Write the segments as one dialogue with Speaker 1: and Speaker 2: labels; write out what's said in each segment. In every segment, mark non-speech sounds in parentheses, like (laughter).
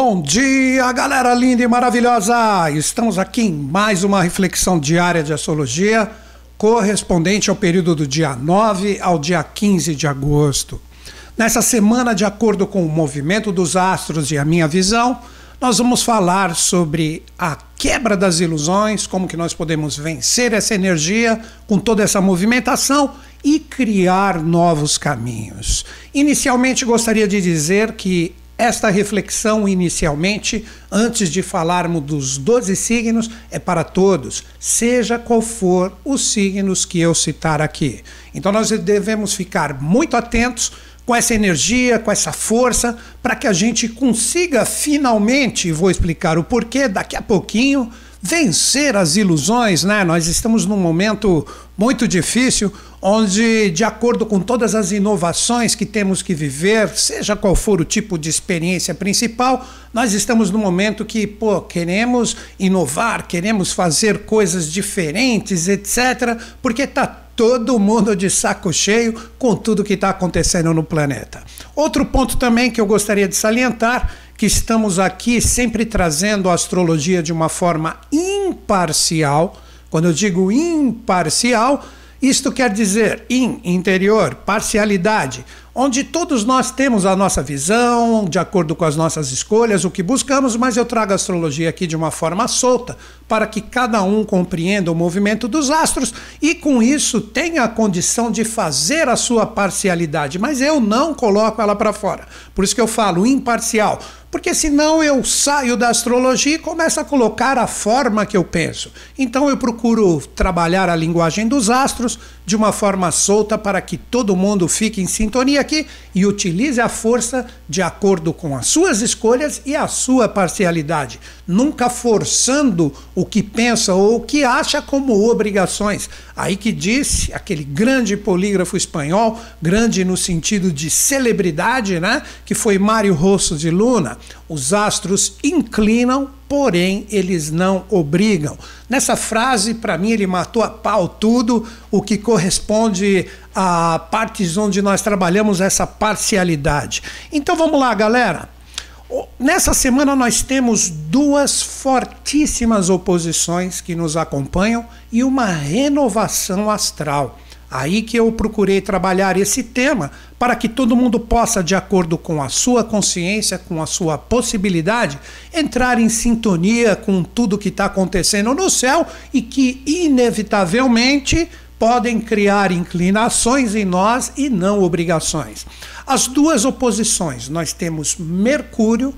Speaker 1: Bom dia, galera linda e maravilhosa! Estamos aqui em mais uma reflexão diária de astrologia, correspondente ao período do dia 9 ao dia 15 de agosto. Nessa semana, de acordo com o movimento dos astros e a minha visão, nós vamos falar sobre a quebra das ilusões, como que nós podemos vencer essa energia com toda essa movimentação e criar novos caminhos. Inicialmente, gostaria de dizer que esta reflexão, inicialmente, antes de falarmos dos 12 signos, é para todos, seja qual for os signos que eu citar aqui. Então, nós devemos ficar muito atentos com essa energia, com essa força, para que a gente consiga finalmente, vou explicar o porquê daqui a pouquinho, vencer as ilusões, né? Nós estamos num momento muito difícil, onde, de acordo com todas as inovações que temos que viver, seja qual for o tipo de experiência principal, nós estamos no momento que, pô, queremos inovar, queremos fazer coisas diferentes, etc., porque está todo mundo de saco cheio com tudo que está acontecendo no planeta. Outro ponto também que eu gostaria de salientar que estamos aqui sempre trazendo a astrologia de uma forma imparcial. Quando eu digo imparcial, isto quer dizer in, interior, parcialidade, onde todos nós temos a nossa visão, de acordo com as nossas escolhas, o que buscamos, mas eu trago a astrologia aqui de uma forma solta, para que cada um compreenda o movimento dos astros e com isso tenha a condição de fazer a sua parcialidade, mas eu não coloco ela para fora. Por isso que eu falo imparcial, porque senão eu saio da astrologia e começo a colocar a forma que eu penso. Então eu procuro trabalhar a linguagem dos astros de uma forma solta para que todo mundo fique em sintonia aqui e utilize a força de acordo com as suas escolhas e a sua parcialidade, nunca forçando o que pensa ou o que acha como obrigações. Aí que disse aquele grande polígrafo espanhol, grande no sentido de celebridade, né, que foi Mário Rosso de Luna, os astros inclinam, porém eles não obrigam. Nessa frase, para mim, ele matou a pau tudo o que corresponde a partes onde nós trabalhamos essa parcialidade. Então vamos lá, galera. Nessa semana nós temos duas fortíssimas oposições que nos acompanham e uma renovação astral. Aí que eu procurei trabalhar esse tema para que todo mundo possa, de acordo com a sua consciência, com a sua possibilidade, entrar em sintonia com tudo que está acontecendo no céu e que, inevitavelmente, podem criar inclinações em nós e não obrigações. As duas oposições, nós temos Mercúrio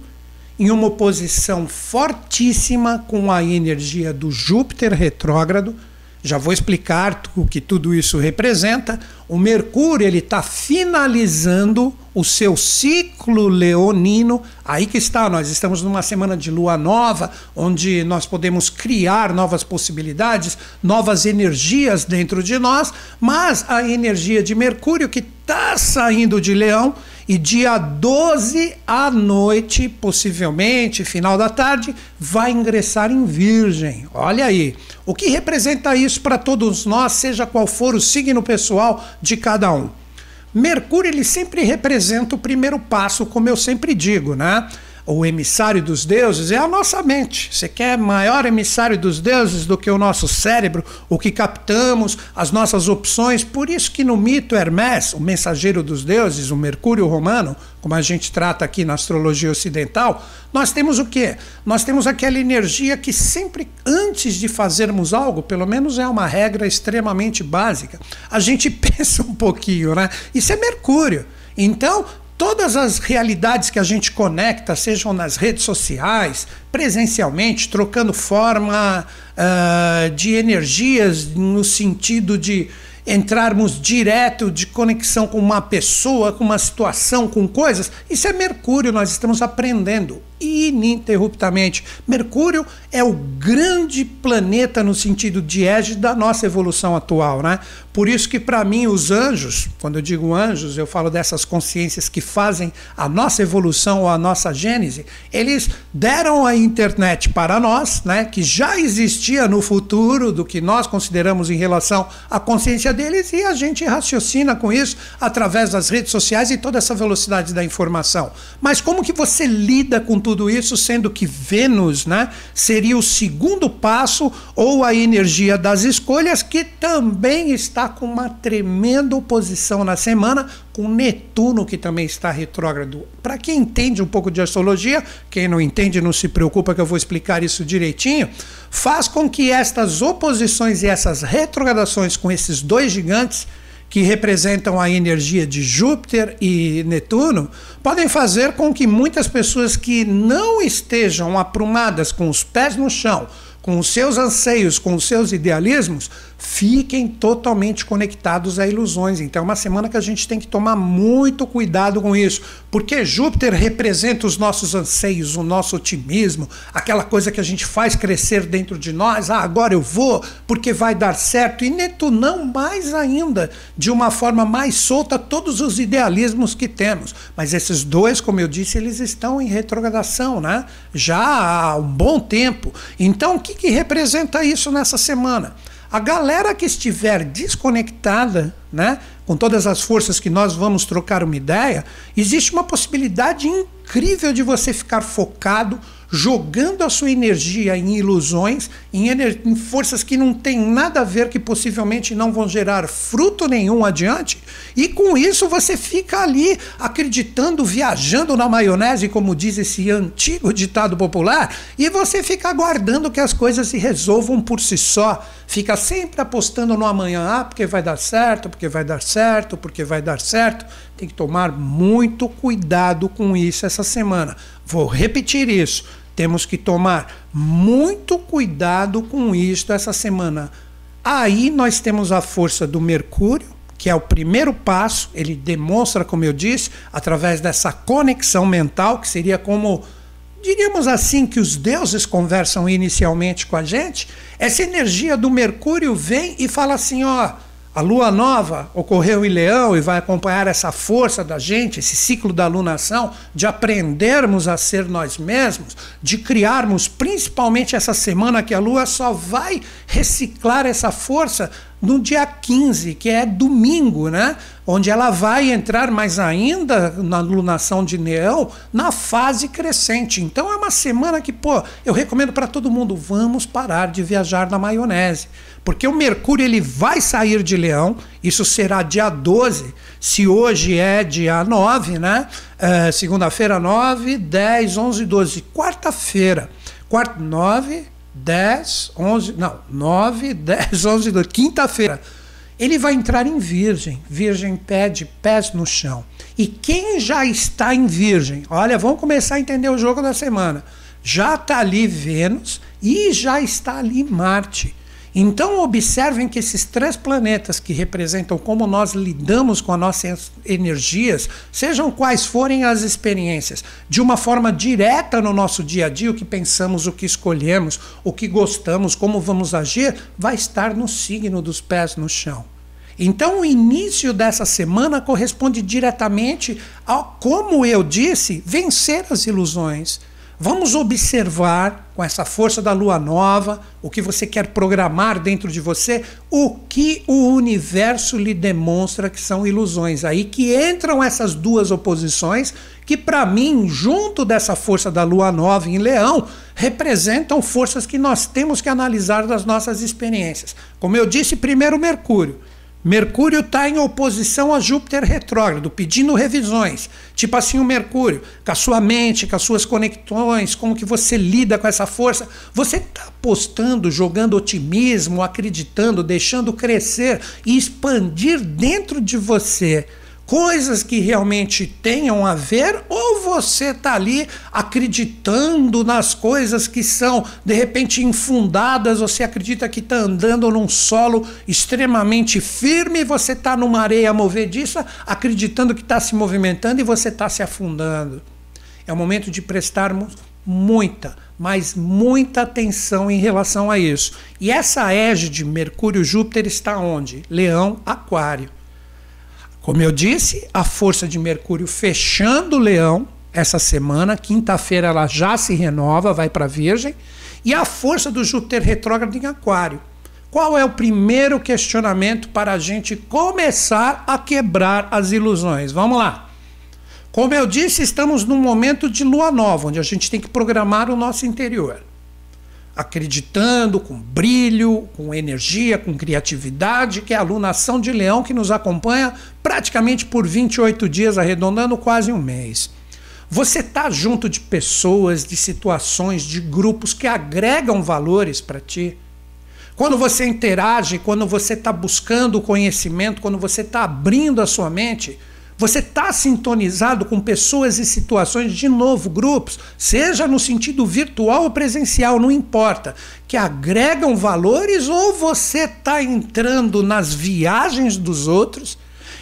Speaker 1: em uma oposição fortíssima com a energia do Júpiter retrógrado já vou explicar o que tudo isso representa. O Mercúrio ele está finalizando o seu ciclo leonino. Aí que está, nós estamos numa semana de lua nova, onde nós podemos criar novas possibilidades, novas energias dentro de nós, mas a energia de Mercúrio que está saindo de Leão e dia 12 à noite, possivelmente, final da tarde, vai ingressar em Virgem. Olha aí. O que representa isso para todos nós, seja qual for o signo pessoal de cada um? Mercúrio ele sempre representa o primeiro passo, como eu sempre digo, né? O emissário dos deuses é a nossa mente. Você quer maior emissário dos deuses do que o nosso cérebro, o que captamos, as nossas opções? Por isso que no mito Hermes, o mensageiro dos deuses, o Mercúrio romano, como a gente trata aqui na astrologia ocidental, nós temos o quê? Nós temos aquela energia que sempre antes de fazermos algo, pelo menos é uma regra extremamente básica, a gente (laughs) pensa um pouquinho, né? Isso é Mercúrio. Então, todas as realidades que a gente conecta, sejam nas redes sociais, presencialmente, trocando forma uh, de energias no sentido de entrarmos direto de conexão com uma pessoa, com uma situação, com coisas, isso é Mercúrio, nós estamos aprendendo ininterruptamente. Mercúrio é o grande planeta no sentido de égide da nossa evolução atual, né? Por isso que para mim os anjos, quando eu digo anjos, eu falo dessas consciências que fazem a nossa evolução ou a nossa gênese, eles deram a internet para nós, né, que já existia no futuro do que nós consideramos em relação à consciência deles e a gente raciocina com isso através das redes sociais e toda essa velocidade da informação. Mas como que você lida com tudo isso sendo que Vênus, né, seria o segundo passo ou a energia das escolhas que também está com uma tremenda oposição na semana, com Netuno, que também está retrógrado. Para quem entende um pouco de astrologia, quem não entende, não se preocupa que eu vou explicar isso direitinho, faz com que estas oposições e essas retrogradações com esses dois gigantes que representam a energia de Júpiter e Netuno, podem fazer com que muitas pessoas que não estejam aprumadas com os pés no chão, com os seus anseios, com os seus idealismos, fiquem totalmente conectados a ilusões. Então, é uma semana que a gente tem que tomar muito cuidado com isso, porque Júpiter representa os nossos anseios, o nosso otimismo, aquela coisa que a gente faz crescer dentro de nós. Ah, agora eu vou, porque vai dar certo. E Netunão, mais ainda, de uma forma mais solta, todos os idealismos que temos. Mas esses dois, como eu disse, eles estão em retrogradação, né? Já há um bom tempo. Então, que, que representa isso nessa semana? A galera que estiver desconectada, né, com todas as forças que nós vamos trocar uma ideia, existe uma possibilidade incrível de você ficar focado jogando a sua energia em ilusões, em, ener em forças que não têm nada a ver, que possivelmente não vão gerar fruto nenhum adiante, e com isso você fica ali acreditando, viajando na maionese, como diz esse antigo ditado popular, e você fica aguardando que as coisas se resolvam por si só. Fica sempre apostando no amanhã, ah, porque vai dar certo, porque vai dar certo, porque vai dar certo. Tem que tomar muito cuidado com isso essa semana. Vou repetir isso temos que tomar muito cuidado com isto essa semana. Aí nós temos a força do Mercúrio, que é o primeiro passo, ele demonstra, como eu disse, através dessa conexão mental, que seria como, diríamos assim, que os deuses conversam inicialmente com a gente. Essa energia do Mercúrio vem e fala assim: ó a lua nova ocorreu em Leão e vai acompanhar essa força da gente, esse ciclo da alunação, de aprendermos a ser nós mesmos, de criarmos, principalmente essa semana que a lua só vai reciclar essa força no dia 15, que é domingo, né? Onde ela vai entrar mais ainda na lunação de Leão na fase crescente. Então é uma semana que, pô, eu recomendo para todo mundo, vamos parar de viajar na maionese. Porque o Mercúrio ele vai sair de Leão, isso será dia 12, se hoje é dia 9, né? É, Segunda-feira, 9, 10, 11, 12. Quarta-feira, quarta, 9, 10, 11, não, 9, 10, 11, 12. Quinta-feira, ele vai entrar em Virgem. Virgem pede pés no chão. E quem já está em Virgem, olha, vamos começar a entender o jogo da semana. Já está ali Vênus e já está ali Marte. Então, observem que esses três planetas que representam como nós lidamos com as nossas energias, sejam quais forem as experiências, de uma forma direta no nosso dia a dia, o que pensamos, o que escolhemos, o que gostamos, como vamos agir, vai estar no signo dos pés no chão. Então, o início dessa semana corresponde diretamente a, como eu disse, vencer as ilusões Vamos observar com essa força da lua nova, o que você quer programar dentro de você, o que o universo lhe demonstra que são ilusões. Aí que entram essas duas oposições, que para mim, junto dessa força da lua nova em Leão, representam forças que nós temos que analisar das nossas experiências. Como eu disse, primeiro Mercúrio. Mercúrio está em oposição a Júpiter retrógrado, pedindo revisões. Tipo assim, o Mercúrio, com a sua mente, com as suas conexões, como que você lida com essa força. Você está apostando, jogando otimismo, acreditando, deixando crescer e expandir dentro de você coisas que realmente tenham a ver, ou você está ali acreditando nas coisas que são de repente infundadas, você acredita que está andando num solo extremamente firme, você está numa areia movediça, acreditando que está se movimentando e você está se afundando. É o momento de prestarmos muita, mas muita atenção em relação a isso. E essa égide Mercúrio-Júpiter está onde? Leão, Aquário. Como eu disse, a força de Mercúrio fechando o Leão essa semana, quinta-feira ela já se renova, vai para Virgem, e a força do Júpiter retrógrado em Aquário. Qual é o primeiro questionamento para a gente começar a quebrar as ilusões? Vamos lá. Como eu disse, estamos num momento de lua nova, onde a gente tem que programar o nosso interior. Acreditando com brilho, com energia, com criatividade, que é a alunação de leão que nos acompanha praticamente por 28 dias, arredondando quase um mês. Você está junto de pessoas, de situações, de grupos que agregam valores para ti. Quando você interage, quando você está buscando conhecimento, quando você está abrindo a sua mente, você está sintonizado com pessoas e situações, de novo, grupos, seja no sentido virtual ou presencial, não importa, que agregam valores ou você está entrando nas viagens dos outros.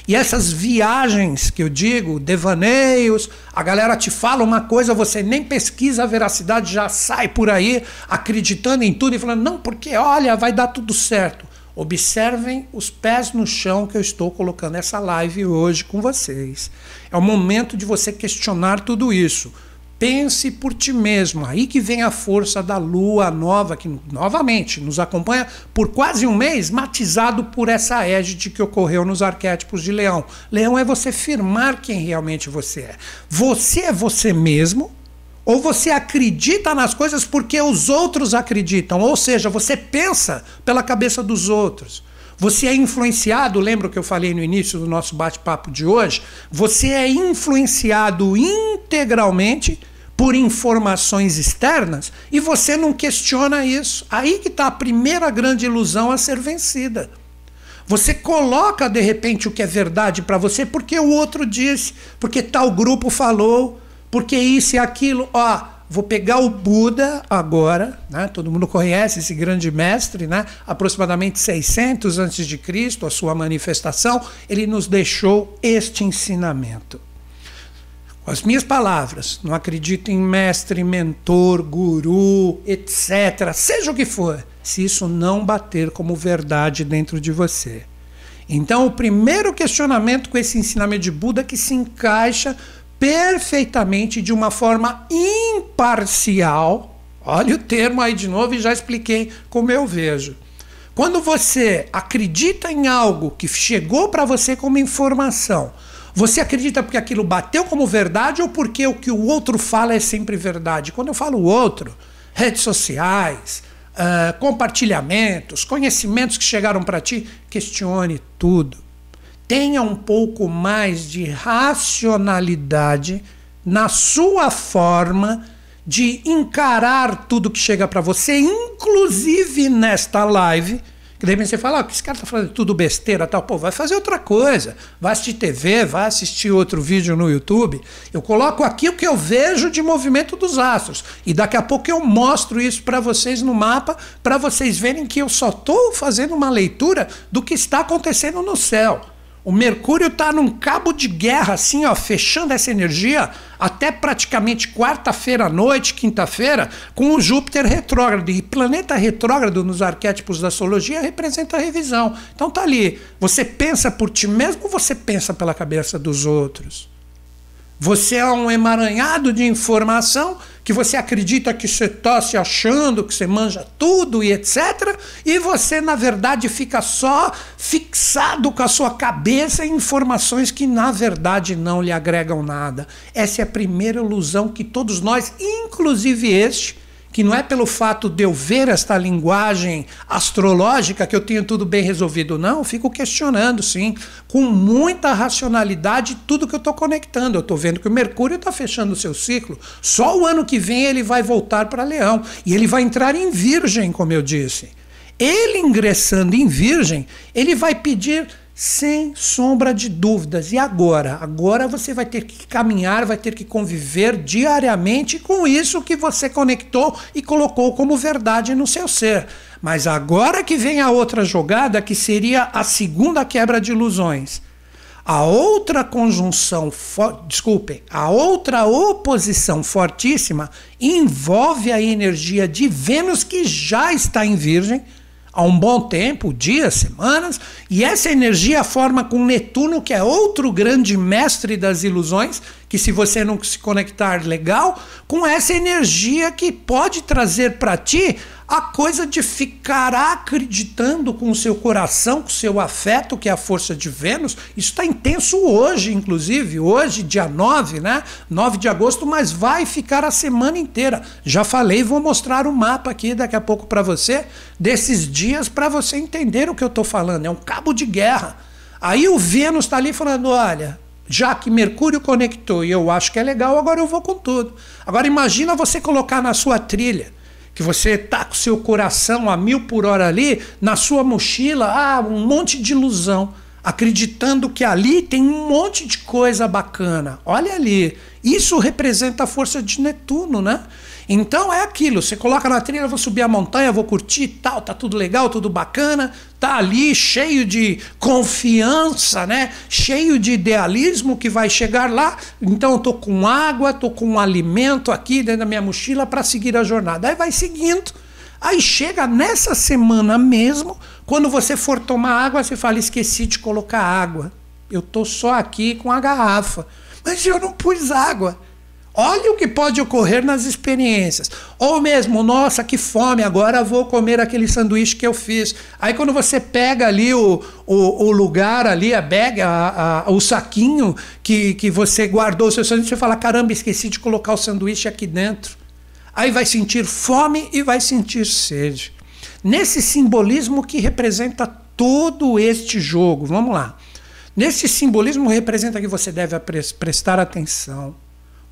Speaker 1: E essas viagens que eu digo, devaneios, a galera te fala uma coisa, você nem pesquisa a veracidade, já sai por aí acreditando em tudo e falando, não, porque olha, vai dar tudo certo. Observem os pés no chão que eu estou colocando essa live hoje com vocês. É o momento de você questionar tudo isso. Pense por ti mesmo. Aí que vem a força da lua nova, que novamente nos acompanha por quase um mês, matizado por essa égide que ocorreu nos arquétipos de leão. Leão é você firmar quem realmente você é. Você é você mesmo, ou você acredita nas coisas porque os outros acreditam, ou seja, você pensa pela cabeça dos outros. Você é influenciado, lembra o que eu falei no início do nosso bate-papo de hoje? Você é influenciado integralmente por informações externas e você não questiona isso. Aí que está a primeira grande ilusão a ser vencida. Você coloca de repente o que é verdade para você porque o outro disse, porque tal grupo falou, porque isso e aquilo, ó, vou pegar o Buda agora, né? Todo mundo conhece esse grande mestre, né? Aproximadamente 600 antes de Cristo, a sua manifestação, ele nos deixou este ensinamento. Com as minhas palavras, não acredito em mestre, mentor, guru, etc, seja o que for, se isso não bater como verdade dentro de você. Então, o primeiro questionamento com esse ensinamento de Buda que se encaixa perfeitamente de uma forma imparcial. Olha o termo aí de novo e já expliquei como eu vejo. Quando você acredita em algo que chegou para você como informação, você acredita porque aquilo bateu como verdade ou porque o que o outro fala é sempre verdade? Quando eu falo outro, redes sociais, uh, compartilhamentos, conhecimentos que chegaram para ti, questione tudo tenha um pouco mais de racionalidade na sua forma de encarar tudo que chega para você, inclusive nesta live. Que daí você fala, oh, esse cara tá falando tudo besteira tal. Pô, vai fazer outra coisa. Vai assistir TV, vai assistir outro vídeo no YouTube. Eu coloco aqui o que eu vejo de movimento dos astros. E daqui a pouco eu mostro isso para vocês no mapa, para vocês verem que eu só estou fazendo uma leitura do que está acontecendo no céu. O Mercúrio está num cabo de guerra, assim, ó, fechando essa energia até praticamente quarta-feira à noite, quinta-feira, com o Júpiter retrógrado. E planeta retrógrado nos arquétipos da astrologia representa a revisão. Então tá ali. Você pensa por ti mesmo ou você pensa pela cabeça dos outros? Você é um emaranhado de informação que você acredita que você está se achando, que você manja tudo e etc. E você, na verdade, fica só fixado com a sua cabeça em informações que, na verdade, não lhe agregam nada. Essa é a primeira ilusão que todos nós, inclusive este, que não é pelo fato de eu ver esta linguagem astrológica que eu tenho tudo bem resolvido, não. Fico questionando, sim, com muita racionalidade, tudo que eu estou conectando. Eu estou vendo que o Mercúrio está fechando o seu ciclo. Só o ano que vem ele vai voltar para Leão. E ele vai entrar em Virgem, como eu disse. Ele ingressando em Virgem, ele vai pedir sem sombra de dúvidas. E agora? Agora você vai ter que caminhar, vai ter que conviver diariamente com isso que você conectou e colocou como verdade no seu ser. Mas agora que vem a outra jogada, que seria a segunda quebra de ilusões. A outra conjunção, desculpem, a outra oposição fortíssima envolve a energia de Vênus que já está em Virgem há um bom tempo, dias, semanas, e essa energia forma com Netuno, que é outro grande mestre das ilusões, que se você não se conectar legal, com essa energia que pode trazer para ti a coisa de ficar acreditando com o seu coração, com o seu afeto, que é a força de Vênus. Isso está intenso hoje, inclusive, hoje, dia 9, né? 9 de agosto, mas vai ficar a semana inteira. Já falei, vou mostrar o mapa aqui daqui a pouco para você, desses dias, para você entender o que eu estou falando. É um cabo de guerra. Aí o Vênus está ali falando: olha, já que Mercúrio conectou e eu acho que é legal, agora eu vou com tudo. Agora imagina você colocar na sua trilha que você tá com seu coração a mil por hora ali, na sua mochila, ah, um monte de ilusão, acreditando que ali tem um monte de coisa bacana. Olha ali, isso representa a força de Netuno, né? Então é aquilo, você coloca na trilha, vou subir a montanha, vou curtir tal, tá tudo legal, tudo bacana, tá ali cheio de confiança, né? Cheio de idealismo que vai chegar lá. Então eu tô com água, tô com um alimento aqui dentro da minha mochila para seguir a jornada. Aí vai seguindo. Aí chega nessa semana mesmo, quando você for tomar água, você fala: esqueci de colocar água. Eu tô só aqui com a garrafa. Mas eu não pus água. Olha o que pode ocorrer nas experiências. Ou mesmo, nossa, que fome, agora vou comer aquele sanduíche que eu fiz. Aí quando você pega ali o, o, o lugar ali, a bag, a, a, o saquinho que, que você guardou o seu sanduíche, você fala, caramba, esqueci de colocar o sanduíche aqui dentro. Aí vai sentir fome e vai sentir sede. Nesse simbolismo que representa todo este jogo, vamos lá. Nesse simbolismo representa que você deve prestar atenção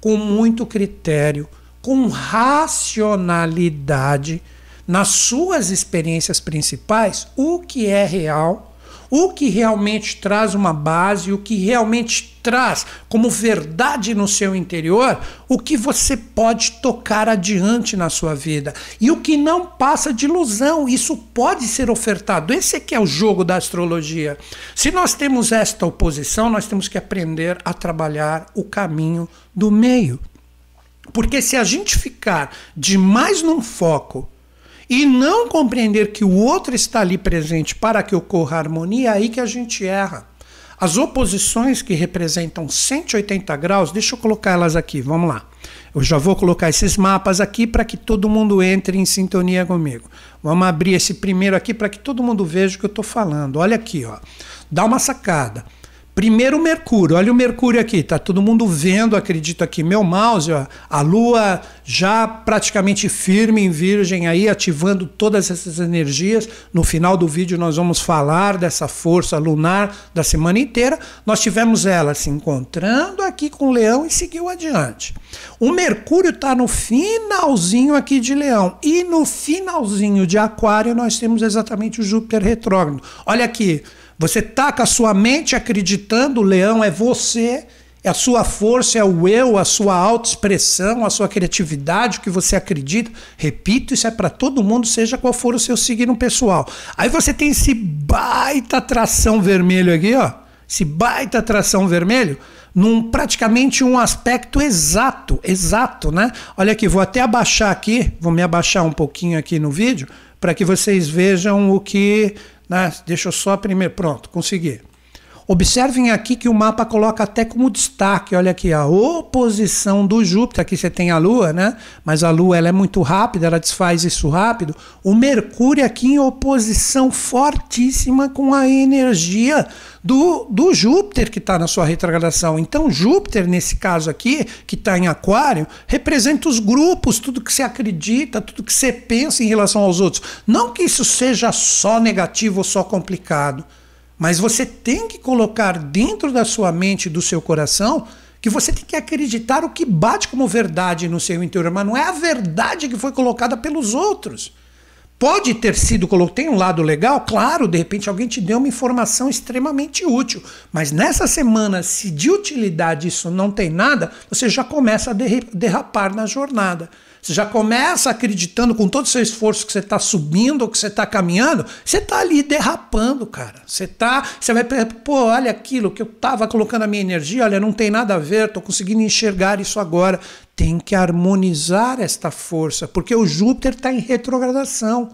Speaker 1: com muito critério, com racionalidade nas suas experiências principais, o que é real o que realmente traz uma base, o que realmente traz como verdade no seu interior, o que você pode tocar adiante na sua vida e o que não passa de ilusão, isso pode ser ofertado. Esse é que é o jogo da astrologia. Se nós temos esta oposição, nós temos que aprender a trabalhar o caminho do meio. Porque se a gente ficar demais num foco e não compreender que o outro está ali presente para que ocorra harmonia, é aí que a gente erra. As oposições que representam 180 graus, deixa eu colocar elas aqui, vamos lá. Eu já vou colocar esses mapas aqui para que todo mundo entre em sintonia comigo. Vamos abrir esse primeiro aqui para que todo mundo veja o que eu estou falando. Olha aqui, ó. Dá uma sacada. Primeiro Mercúrio, olha o Mercúrio aqui, tá todo mundo vendo, acredito aqui, meu mouse, ó, a Lua já praticamente firme em Virgem aí, ativando todas essas energias. No final do vídeo nós vamos falar dessa força lunar da semana inteira. Nós tivemos ela se encontrando aqui com o Leão e seguiu adiante. O Mercúrio está no finalzinho aqui de Leão e no finalzinho de Aquário nós temos exatamente o Júpiter retrógrado. Olha aqui, você está com a sua mente acreditando, o leão é você, é a sua força, é o eu, a sua autoexpressão, a sua criatividade, o que você acredita. Repito, isso é para todo mundo, seja qual for o seu signo pessoal. Aí você tem esse baita tração vermelho aqui, ó. Esse baita tração vermelho num praticamente um aspecto exato, exato, né? Olha aqui, vou até abaixar aqui, vou me abaixar um pouquinho aqui no vídeo para que vocês vejam o que né? Deixa eu só primeiro. Pronto, consegui. Observem aqui que o mapa coloca até como destaque, olha aqui, a oposição do Júpiter, aqui você tem a Lua, né? Mas a Lua ela é muito rápida, ela desfaz isso rápido. O Mercúrio aqui em oposição fortíssima com a energia do, do Júpiter que está na sua retrogradação. Então, Júpiter, nesse caso aqui, que está em Aquário, representa os grupos, tudo que você acredita, tudo que você pensa em relação aos outros. Não que isso seja só negativo ou só complicado. Mas você tem que colocar dentro da sua mente, do seu coração, que você tem que acreditar o que bate como verdade no seu interior, mas não é a verdade que foi colocada pelos outros. Pode ter sido, tem um lado legal, claro, de repente alguém te deu uma informação extremamente útil, mas nessa semana, se de utilidade isso não tem nada, você já começa a derrapar na jornada. Você já começa acreditando com todo o seu esforço que você está subindo ou que você está caminhando, você está ali derrapando, cara. Você tá, você vai, pô, olha aquilo que eu estava colocando a minha energia, olha, não tem nada a ver, estou conseguindo enxergar isso agora. Tem que harmonizar esta força, porque o Júpiter está em retrogradação.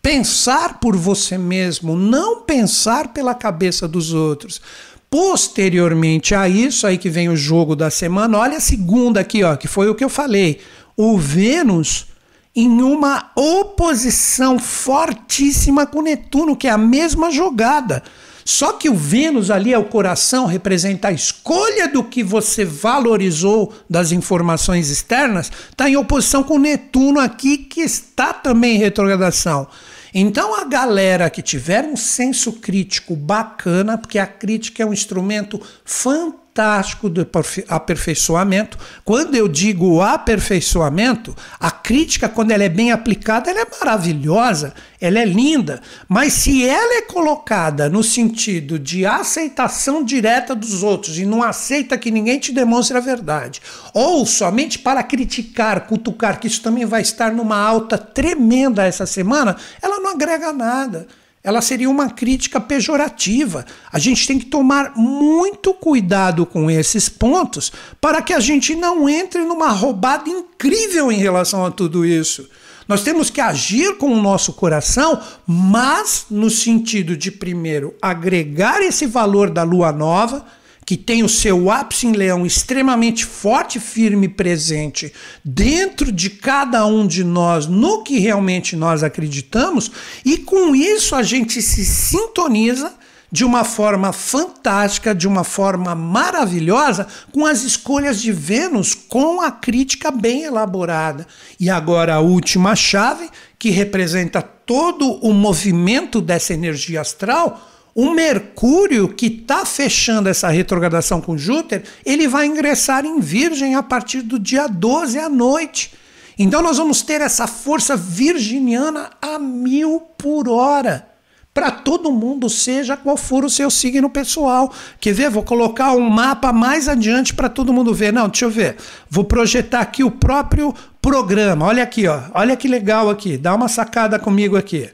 Speaker 1: Pensar por você mesmo, não pensar pela cabeça dos outros. Posteriormente a isso, aí que vem o jogo da semana, olha a segunda aqui, ó, que foi o que eu falei o Vênus em uma oposição fortíssima com Netuno, que é a mesma jogada. Só que o Vênus ali é o coração, representa a escolha do que você valorizou das informações externas, está em oposição com Netuno aqui, que está também em retrogradação. Então a galera que tiver um senso crítico bacana, porque a crítica é um instrumento fantástico fantástico do aperfeiçoamento. Quando eu digo aperfeiçoamento, a crítica, quando ela é bem aplicada, ela é maravilhosa, ela é linda. Mas se ela é colocada no sentido de aceitação direta dos outros e não aceita que ninguém te demonstre a verdade, ou somente para criticar, cutucar, que isso também vai estar numa alta tremenda essa semana, ela não agrega nada ela seria uma crítica pejorativa. A gente tem que tomar muito cuidado com esses pontos para que a gente não entre numa roubada incrível em relação a tudo isso. Nós temos que agir com o nosso coração, mas no sentido de, primeiro, agregar esse valor da lua nova que tem o seu ápice em leão extremamente forte, firme e presente dentro de cada um de nós, no que realmente nós acreditamos, e com isso a gente se sintoniza de uma forma fantástica, de uma forma maravilhosa, com as escolhas de Vênus, com a crítica bem elaborada. E agora a última chave, que representa todo o movimento dessa energia astral o Mercúrio, que está fechando essa retrogradação com Júpiter, ele vai ingressar em Virgem a partir do dia 12 à noite. Então nós vamos ter essa força virginiana a mil por hora. Para todo mundo, seja qual for o seu signo pessoal. Quer ver? Vou colocar um mapa mais adiante para todo mundo ver. Não, deixa eu ver. Vou projetar aqui o próprio programa. Olha aqui, ó. Olha que legal aqui. Dá uma sacada comigo aqui.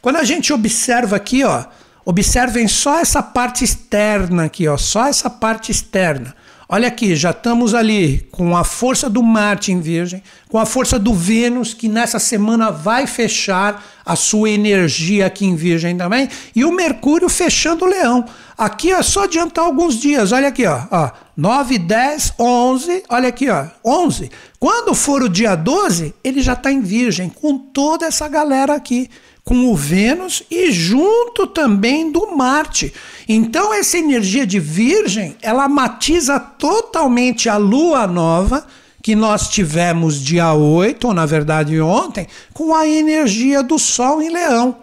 Speaker 1: Quando a gente observa aqui, ó, Observem só essa parte externa aqui, ó, só essa parte externa. Olha aqui, já estamos ali com a força do Marte em Virgem, com a força do Vênus, que nessa semana vai fechar a sua energia aqui em Virgem também, e o Mercúrio fechando o Leão. Aqui é só adiantar alguns dias, olha aqui, ó, ó 9, 10, 11, olha aqui, ó, 11. Quando for o dia 12, ele já está em Virgem, com toda essa galera aqui com o Vênus e junto também do Marte. Então essa energia de Virgem, ela matiza totalmente a lua nova que nós tivemos dia 8, ou na verdade ontem, com a energia do Sol em Leão.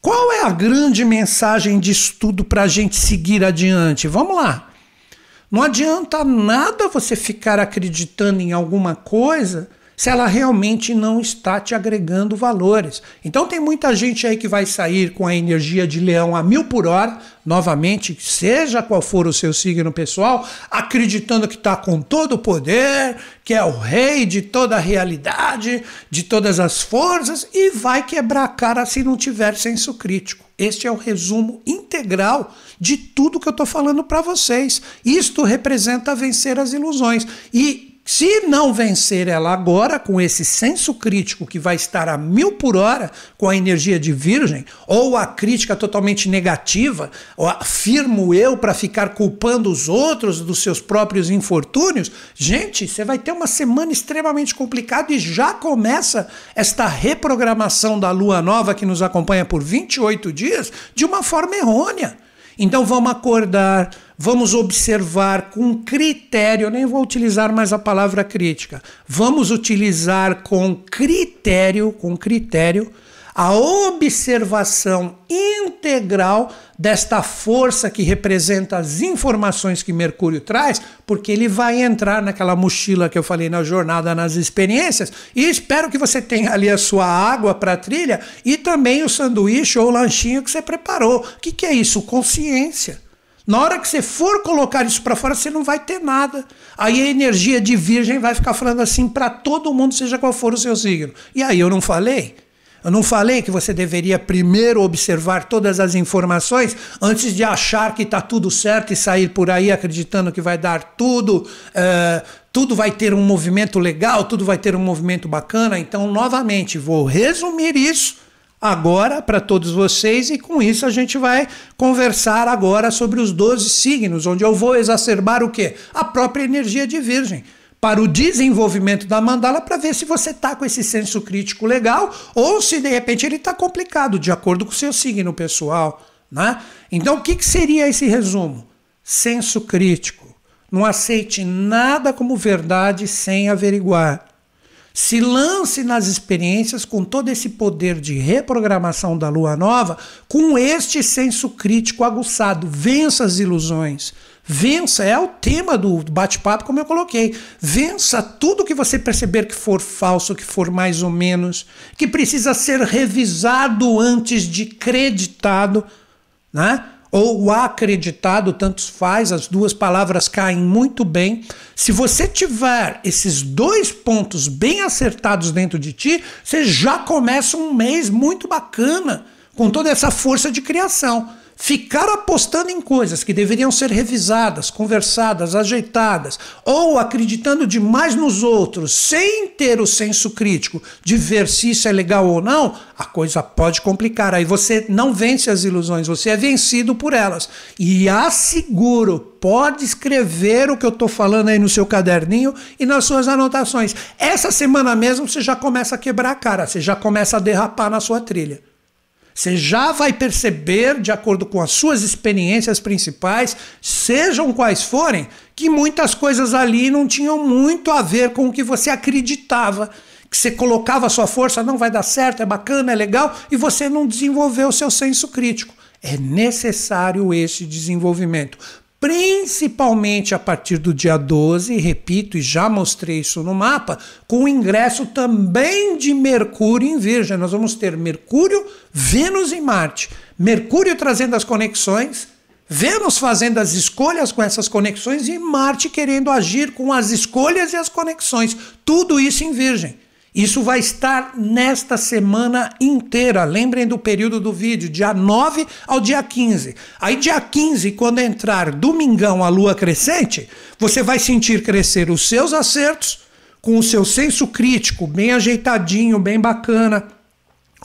Speaker 1: Qual é a grande mensagem de estudo para a gente seguir adiante? Vamos lá. Não adianta nada você ficar acreditando em alguma coisa se ela realmente não está te agregando valores. Então tem muita gente aí que vai sair com a energia de leão a mil por hora, novamente, seja qual for o seu signo pessoal, acreditando que está com todo o poder, que é o rei de toda a realidade, de todas as forças, e vai quebrar a cara se não tiver senso crítico. Este é o resumo integral de tudo que eu estou falando para vocês. Isto representa vencer as ilusões. E se não vencer ela agora, com esse senso crítico que vai estar a mil por hora com a energia de Virgem, ou a crítica totalmente negativa, afirmo eu para ficar culpando os outros dos seus próprios infortúnios, gente, você vai ter uma semana extremamente complicada e já começa esta reprogramação da lua nova que nos acompanha por 28 dias de uma forma errônea. Então vamos acordar, vamos observar com critério, nem vou utilizar mais a palavra crítica, vamos utilizar com critério, com critério, a observação integral desta força que representa as informações que Mercúrio traz, porque ele vai entrar naquela mochila que eu falei na jornada nas experiências, e espero que você tenha ali a sua água para trilha e também o sanduíche ou o lanchinho que você preparou. O que, que é isso? Consciência. Na hora que você for colocar isso para fora, você não vai ter nada. Aí a energia de virgem vai ficar falando assim para todo mundo, seja qual for o seu signo. E aí eu não falei? Eu não falei que você deveria primeiro observar todas as informações antes de achar que está tudo certo e sair por aí acreditando que vai dar tudo, uh, tudo vai ter um movimento legal, tudo vai ter um movimento bacana. Então, novamente, vou resumir isso agora para todos vocês e com isso a gente vai conversar agora sobre os 12 signos, onde eu vou exacerbar o quê? A própria energia de Virgem. Para o desenvolvimento da mandala, para ver se você está com esse senso crítico legal ou se de repente ele está complicado, de acordo com o seu signo pessoal. Né? Então, o que, que seria esse resumo? Senso crítico. Não aceite nada como verdade sem averiguar se lance nas experiências com todo esse poder de reprogramação da lua nova, com este senso crítico aguçado. Vença as ilusões. Vença, é o tema do bate-papo, como eu coloquei. Vença tudo que você perceber que for falso, que for mais ou menos, que precisa ser revisado antes de creditado, né? Ou acreditado, tanto faz, as duas palavras caem muito bem. Se você tiver esses dois pontos bem acertados dentro de ti, você já começa um mês muito bacana, com toda essa força de criação ficar apostando em coisas que deveriam ser revisadas, conversadas, ajeitadas, ou acreditando demais nos outros, sem ter o senso crítico de ver se isso é legal ou não, a coisa pode complicar. Aí você não vence as ilusões, você é vencido por elas. E asseguro, pode escrever o que eu estou falando aí no seu caderninho e nas suas anotações. Essa semana mesmo você já começa a quebrar a cara, você já começa a derrapar na sua trilha. Você já vai perceber, de acordo com as suas experiências principais, sejam quais forem, que muitas coisas ali não tinham muito a ver com o que você acreditava. Que você colocava a sua força, não vai dar certo, é bacana, é legal, e você não desenvolveu o seu senso crítico. É necessário esse desenvolvimento principalmente a partir do dia 12, repito, e já mostrei isso no mapa, com o ingresso também de Mercúrio em Virgem. Nós vamos ter Mercúrio, Vênus e Marte. Mercúrio trazendo as conexões, Vênus fazendo as escolhas com essas conexões e Marte querendo agir com as escolhas e as conexões. Tudo isso em Virgem. Isso vai estar nesta semana inteira. Lembrem do período do vídeo, dia 9 ao dia 15. Aí, dia 15, quando entrar domingão a lua crescente, você vai sentir crescer os seus acertos, com o seu senso crítico bem ajeitadinho, bem bacana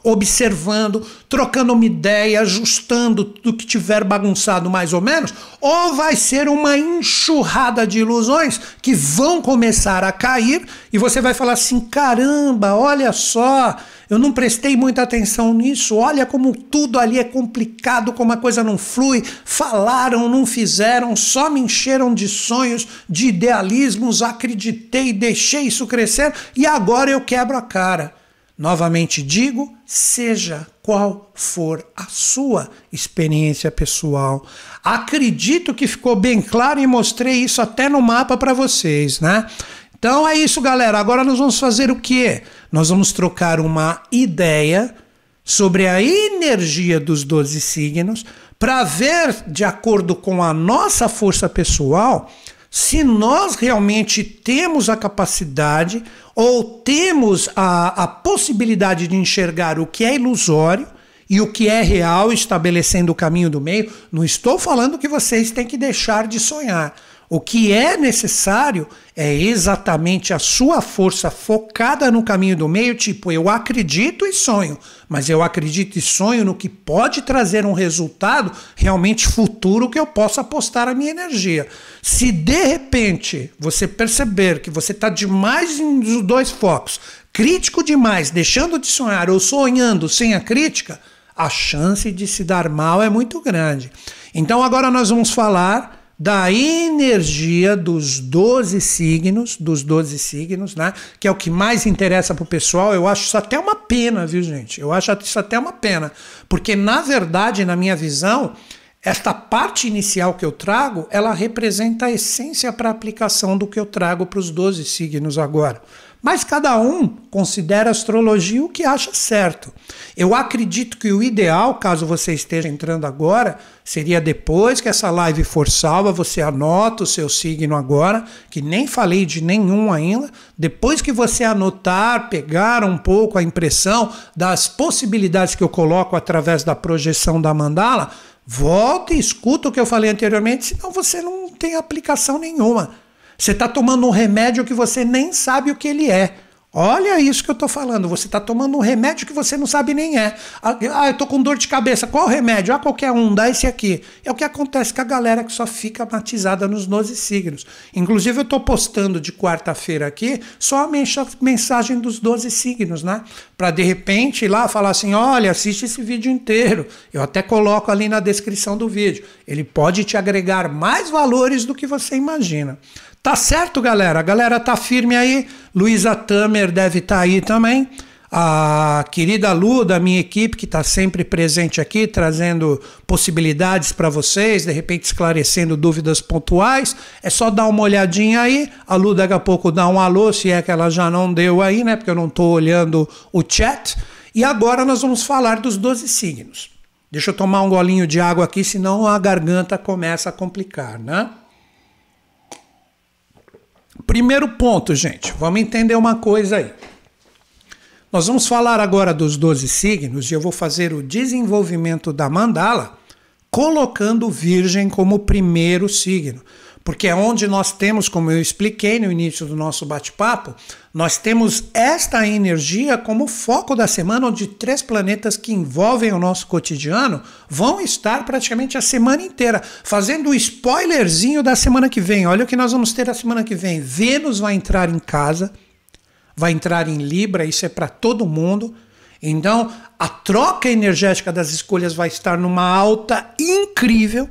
Speaker 1: observando, trocando uma ideia, ajustando tudo que tiver bagunçado mais ou menos, ou vai ser uma enxurrada de ilusões que vão começar a cair e você vai falar assim: caramba, olha só, eu não prestei muita atenção nisso, olha como tudo ali é complicado, como a coisa não flui, falaram, não fizeram, só me encheram de sonhos, de idealismos, acreditei, deixei isso crescer e agora eu quebro a cara. Novamente digo, seja qual for a sua experiência pessoal. Acredito que ficou bem claro e mostrei isso até no mapa para vocês, né? Então é isso, galera. Agora nós vamos fazer o quê? Nós vamos trocar uma ideia sobre a energia dos 12 signos para ver, de acordo com a nossa força pessoal, se nós realmente temos a capacidade ou temos a, a possibilidade de enxergar o que é ilusório e o que é real, estabelecendo o caminho do meio, não estou falando que vocês têm que deixar de sonhar. O que é necessário é exatamente a sua força focada no caminho do meio, tipo, eu acredito e sonho, mas eu acredito e sonho no que pode trazer um resultado realmente futuro que eu possa apostar a minha energia. Se de repente você perceber que você está demais nos dois focos, crítico demais, deixando de sonhar ou sonhando sem a crítica, a chance de se dar mal é muito grande. Então agora nós vamos falar da energia dos 12 signos, dos 12 signos, né? Que é o que mais interessa pro pessoal. Eu acho isso até uma pena, viu, gente? Eu acho isso até uma pena, porque na verdade, na minha visão, esta parte inicial que eu trago, ela representa a essência para a aplicação do que eu trago para os 12 signos agora. Mas cada um considera a astrologia o que acha certo. Eu acredito que o ideal, caso você esteja entrando agora, seria depois que essa live for salva, você anota o seu signo agora, que nem falei de nenhum ainda. Depois que você anotar, pegar um pouco a impressão das possibilidades que eu coloco através da projeção da mandala, volta e escuta o que eu falei anteriormente, senão você não tem aplicação nenhuma. Você está tomando um remédio que você nem sabe o que ele é. Olha isso que eu estou falando. Você está tomando um remédio que você não sabe nem é. Ah, ah eu estou com dor de cabeça. Qual remédio? Ah, qualquer um, dá esse aqui. É o que acontece com a galera que só fica matizada nos 12 signos. Inclusive, eu estou postando de quarta-feira aqui só a mensagem dos 12 signos, né? Para de repente ir lá falar assim: olha, assiste esse vídeo inteiro. Eu até coloco ali na descrição do vídeo. Ele pode te agregar mais valores do que você imagina. Tá certo, galera? A galera tá firme aí. Luísa Tamer deve estar tá aí também. A querida Lu, da minha equipe, que está sempre presente aqui, trazendo possibilidades para vocês, de repente esclarecendo dúvidas pontuais. É só dar uma olhadinha aí. A Lu daqui a pouco dá um alô, se é que ela já não deu aí, né? Porque eu não estou olhando o chat. E agora nós vamos falar dos 12 signos. Deixa eu tomar um golinho de água aqui, senão a garganta começa a complicar, né? Primeiro ponto, gente, vamos entender uma coisa aí. Nós vamos falar agora dos 12 signos e eu vou fazer o desenvolvimento da mandala colocando Virgem como primeiro signo. Porque é onde nós temos, como eu expliquei no início do nosso bate-papo, nós temos esta energia como foco da semana, onde três planetas que envolvem o nosso cotidiano vão estar praticamente a semana inteira, fazendo o spoilerzinho da semana que vem. Olha o que nós vamos ter a semana que vem. Vênus vai entrar em casa, vai entrar em Libra, isso é para todo mundo. Então, a troca energética das escolhas vai estar numa alta incrível.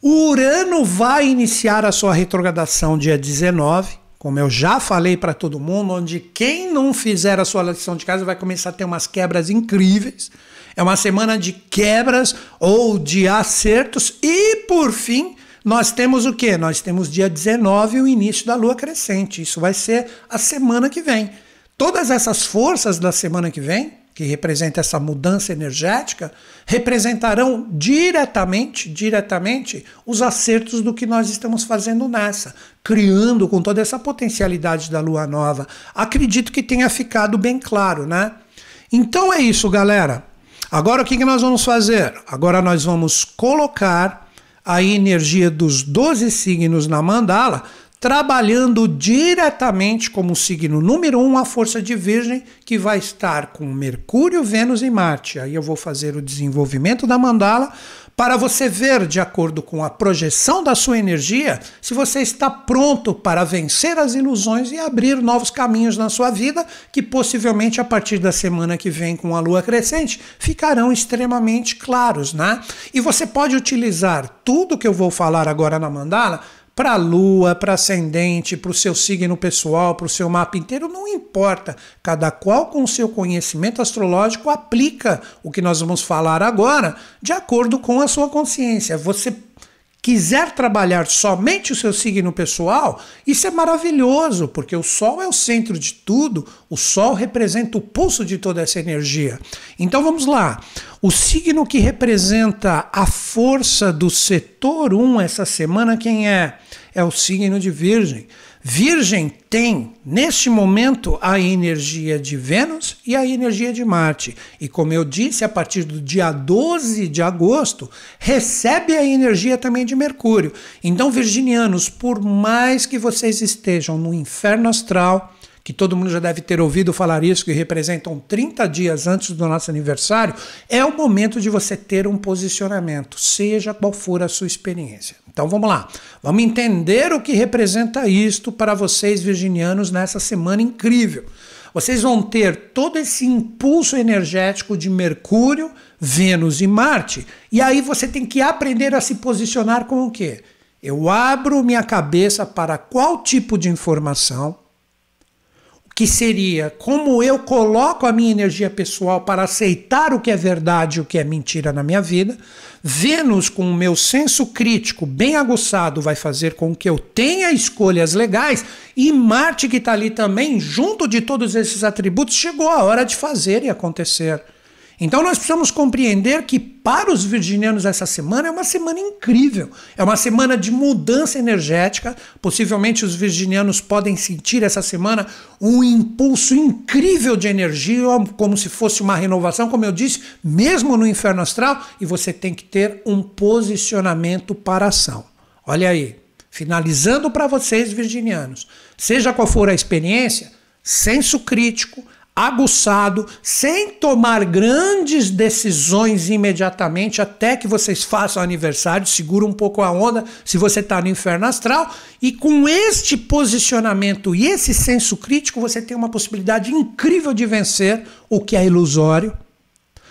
Speaker 1: O Urano vai iniciar a sua retrogradação dia 19, como eu já falei para todo mundo, onde quem não fizer a sua lição de casa vai começar a ter umas quebras incríveis. É uma semana de quebras ou de acertos e por fim, nós temos o que? Nós temos dia 19 o início da lua crescente. Isso vai ser a semana que vem. Todas essas forças da semana que vem que representa essa mudança energética, representarão diretamente, diretamente os acertos do que nós estamos fazendo nessa, criando com toda essa potencialidade da lua nova. Acredito que tenha ficado bem claro, né? Então é isso, galera. Agora o que, que nós vamos fazer? Agora nós vamos colocar a energia dos 12 signos na mandala trabalhando diretamente como signo número um a força de Virgem, que vai estar com Mercúrio, Vênus e Marte. Aí eu vou fazer o desenvolvimento da mandala para você ver, de acordo com a projeção da sua energia, se você está pronto para vencer as ilusões e abrir novos caminhos na sua vida, que possivelmente a partir da semana que vem com a lua crescente ficarão extremamente claros, né? E você pode utilizar tudo que eu vou falar agora na mandala para a lua, para ascendente, para o seu signo pessoal, para o seu mapa inteiro, não importa. Cada qual com o seu conhecimento astrológico aplica o que nós vamos falar agora de acordo com a sua consciência. Você quiser trabalhar somente o seu signo pessoal, isso é maravilhoso, porque o Sol é o centro de tudo, o Sol representa o pulso de toda essa energia. Então vamos lá. O signo que representa a força do setor 1 essa semana, quem é? É o signo de Virgem. Virgem tem, neste momento, a energia de Vênus e a energia de Marte. E como eu disse, a partir do dia 12 de agosto, recebe a energia também de Mercúrio. Então, virginianos, por mais que vocês estejam no inferno astral, que todo mundo já deve ter ouvido falar isso, que representam 30 dias antes do nosso aniversário, é o momento de você ter um posicionamento, seja qual for a sua experiência. Então vamos lá, vamos entender o que representa isto para vocês, virginianos, nessa semana incrível. Vocês vão ter todo esse impulso energético de Mercúrio, Vênus e Marte, e aí você tem que aprender a se posicionar com o quê? Eu abro minha cabeça para qual tipo de informação, que seria como eu coloco a minha energia pessoal para aceitar o que é verdade e o que é mentira na minha vida. Vênus, com o meu senso crítico bem aguçado, vai fazer com que eu tenha escolhas legais. E Marte, que está ali também, junto de todos esses atributos, chegou a hora de fazer e acontecer. Então nós precisamos compreender que para os virginianos essa semana é uma semana incrível, é uma semana de mudança energética. Possivelmente os virginianos podem sentir essa semana um impulso incrível de energia, como se fosse uma renovação, como eu disse, mesmo no inferno astral, e você tem que ter um posicionamento para ação. Olha aí, finalizando para vocês virginianos, seja qual for a experiência, senso crítico, aguçado, sem tomar grandes decisões imediatamente, até que vocês façam aniversário, segura um pouco a onda se você está no inferno astral, e com este posicionamento e esse senso crítico, você tem uma possibilidade incrível de vencer o que é ilusório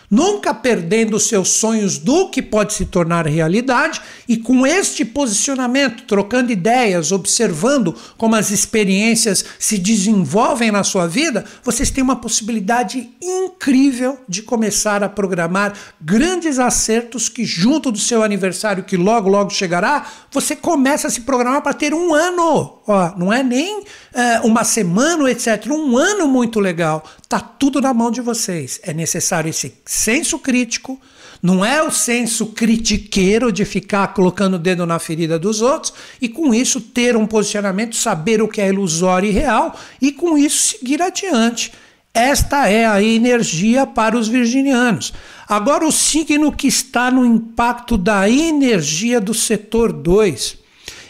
Speaker 1: nunca perdendo seus sonhos do que pode se tornar realidade e com este posicionamento, trocando ideias, observando como as experiências se desenvolvem na sua vida, vocês têm uma possibilidade incrível de começar a programar grandes acertos que junto do seu aniversário que logo logo chegará, você começa a se programar para ter um ano. Ó, não é nem é, uma semana, etc. Um ano muito legal. Tá tudo na mão de vocês. É necessário esse senso crítico, não é o senso critiqueiro de ficar colocando o dedo na ferida dos outros e com isso ter um posicionamento, saber o que é ilusório e real e com isso seguir adiante. Esta é a energia para os virginianos. Agora, o signo que está no impacto da energia do setor 2.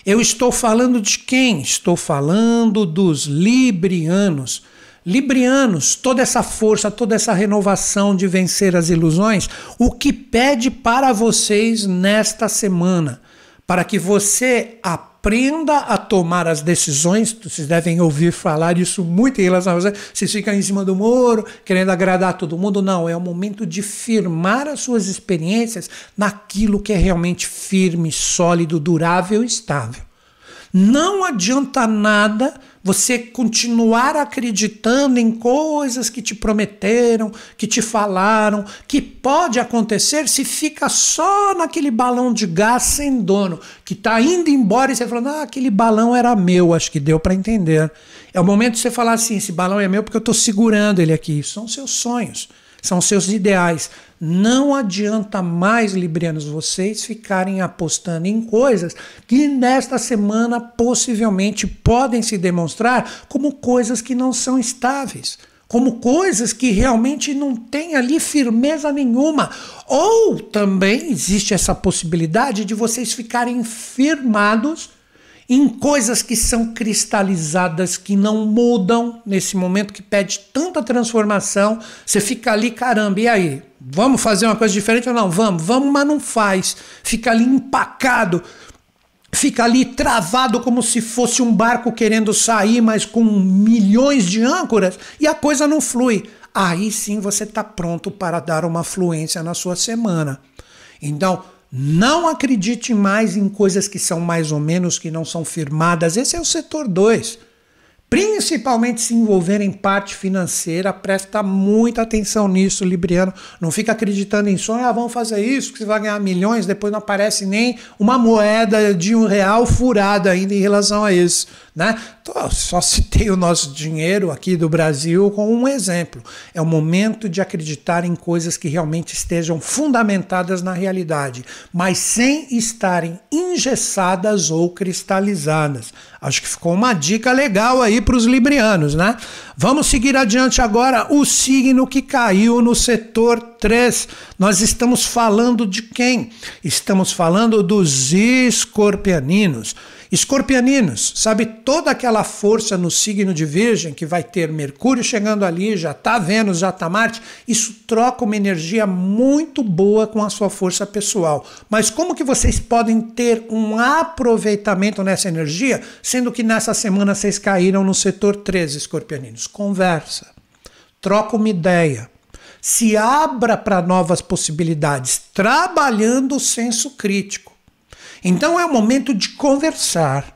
Speaker 1: Eu estou falando de quem? Estou falando dos librianos. Librianos, toda essa força, toda essa renovação de vencer as ilusões, o que pede para vocês nesta semana? Para que você aprenda a tomar as decisões, vocês devem ouvir falar isso muito em relação a você, vocês ficam em cima do muro, querendo agradar todo mundo. Não, é o momento de firmar as suas experiências naquilo que é realmente firme, sólido, durável e estável. Não adianta nada você continuar acreditando em coisas que te prometeram, que te falaram, que pode acontecer se fica só naquele balão de gás sem dono, que está indo embora e você falando, ah, aquele balão era meu, acho que deu para entender. É o momento de você falar assim, esse balão é meu porque eu estou segurando ele aqui. São seus sonhos, são seus ideais. Não adianta mais, Librianos, vocês ficarem apostando em coisas que nesta semana possivelmente podem se demonstrar como coisas que não são estáveis, como coisas que realmente não têm ali firmeza nenhuma. Ou também existe essa possibilidade de vocês ficarem firmados em coisas que são cristalizadas, que não mudam nesse momento que pede tanta transformação. Você fica ali, caramba, e aí? Vamos fazer uma coisa diferente ou não? Vamos, vamos, mas não faz. Fica ali empacado, fica ali travado como se fosse um barco querendo sair, mas com milhões de âncoras, e a coisa não flui. Aí sim você está pronto para dar uma fluência na sua semana. Então, não acredite mais em coisas que são mais ou menos, que não são firmadas. Esse é o setor 2. Principalmente se envolver em parte financeira, presta muita atenção nisso, Libriano. Não fica acreditando em sonho, ah, vamos fazer isso, que você vai ganhar milhões, depois não aparece nem uma moeda de um real furada ainda em relação a isso. Né? Só citei o nosso dinheiro aqui do Brasil como um exemplo. É o momento de acreditar em coisas que realmente estejam fundamentadas na realidade, mas sem estarem engessadas ou cristalizadas. Acho que ficou uma dica legal aí para os librianos, né? Vamos seguir adiante agora. O signo que caiu no setor 3. Nós estamos falando de quem? Estamos falando dos escorpianinos. Escorpianinos, sabe toda aquela força no signo de Virgem que vai ter Mercúrio chegando ali, já está Vênus, já está Marte, isso troca uma energia muito boa com a sua força pessoal. Mas como que vocês podem ter um aproveitamento nessa energia, sendo que nessa semana vocês caíram no setor 13, Escorpianinos? Conversa, troca uma ideia, se abra para novas possibilidades, trabalhando o senso crítico. Então é o momento de conversar.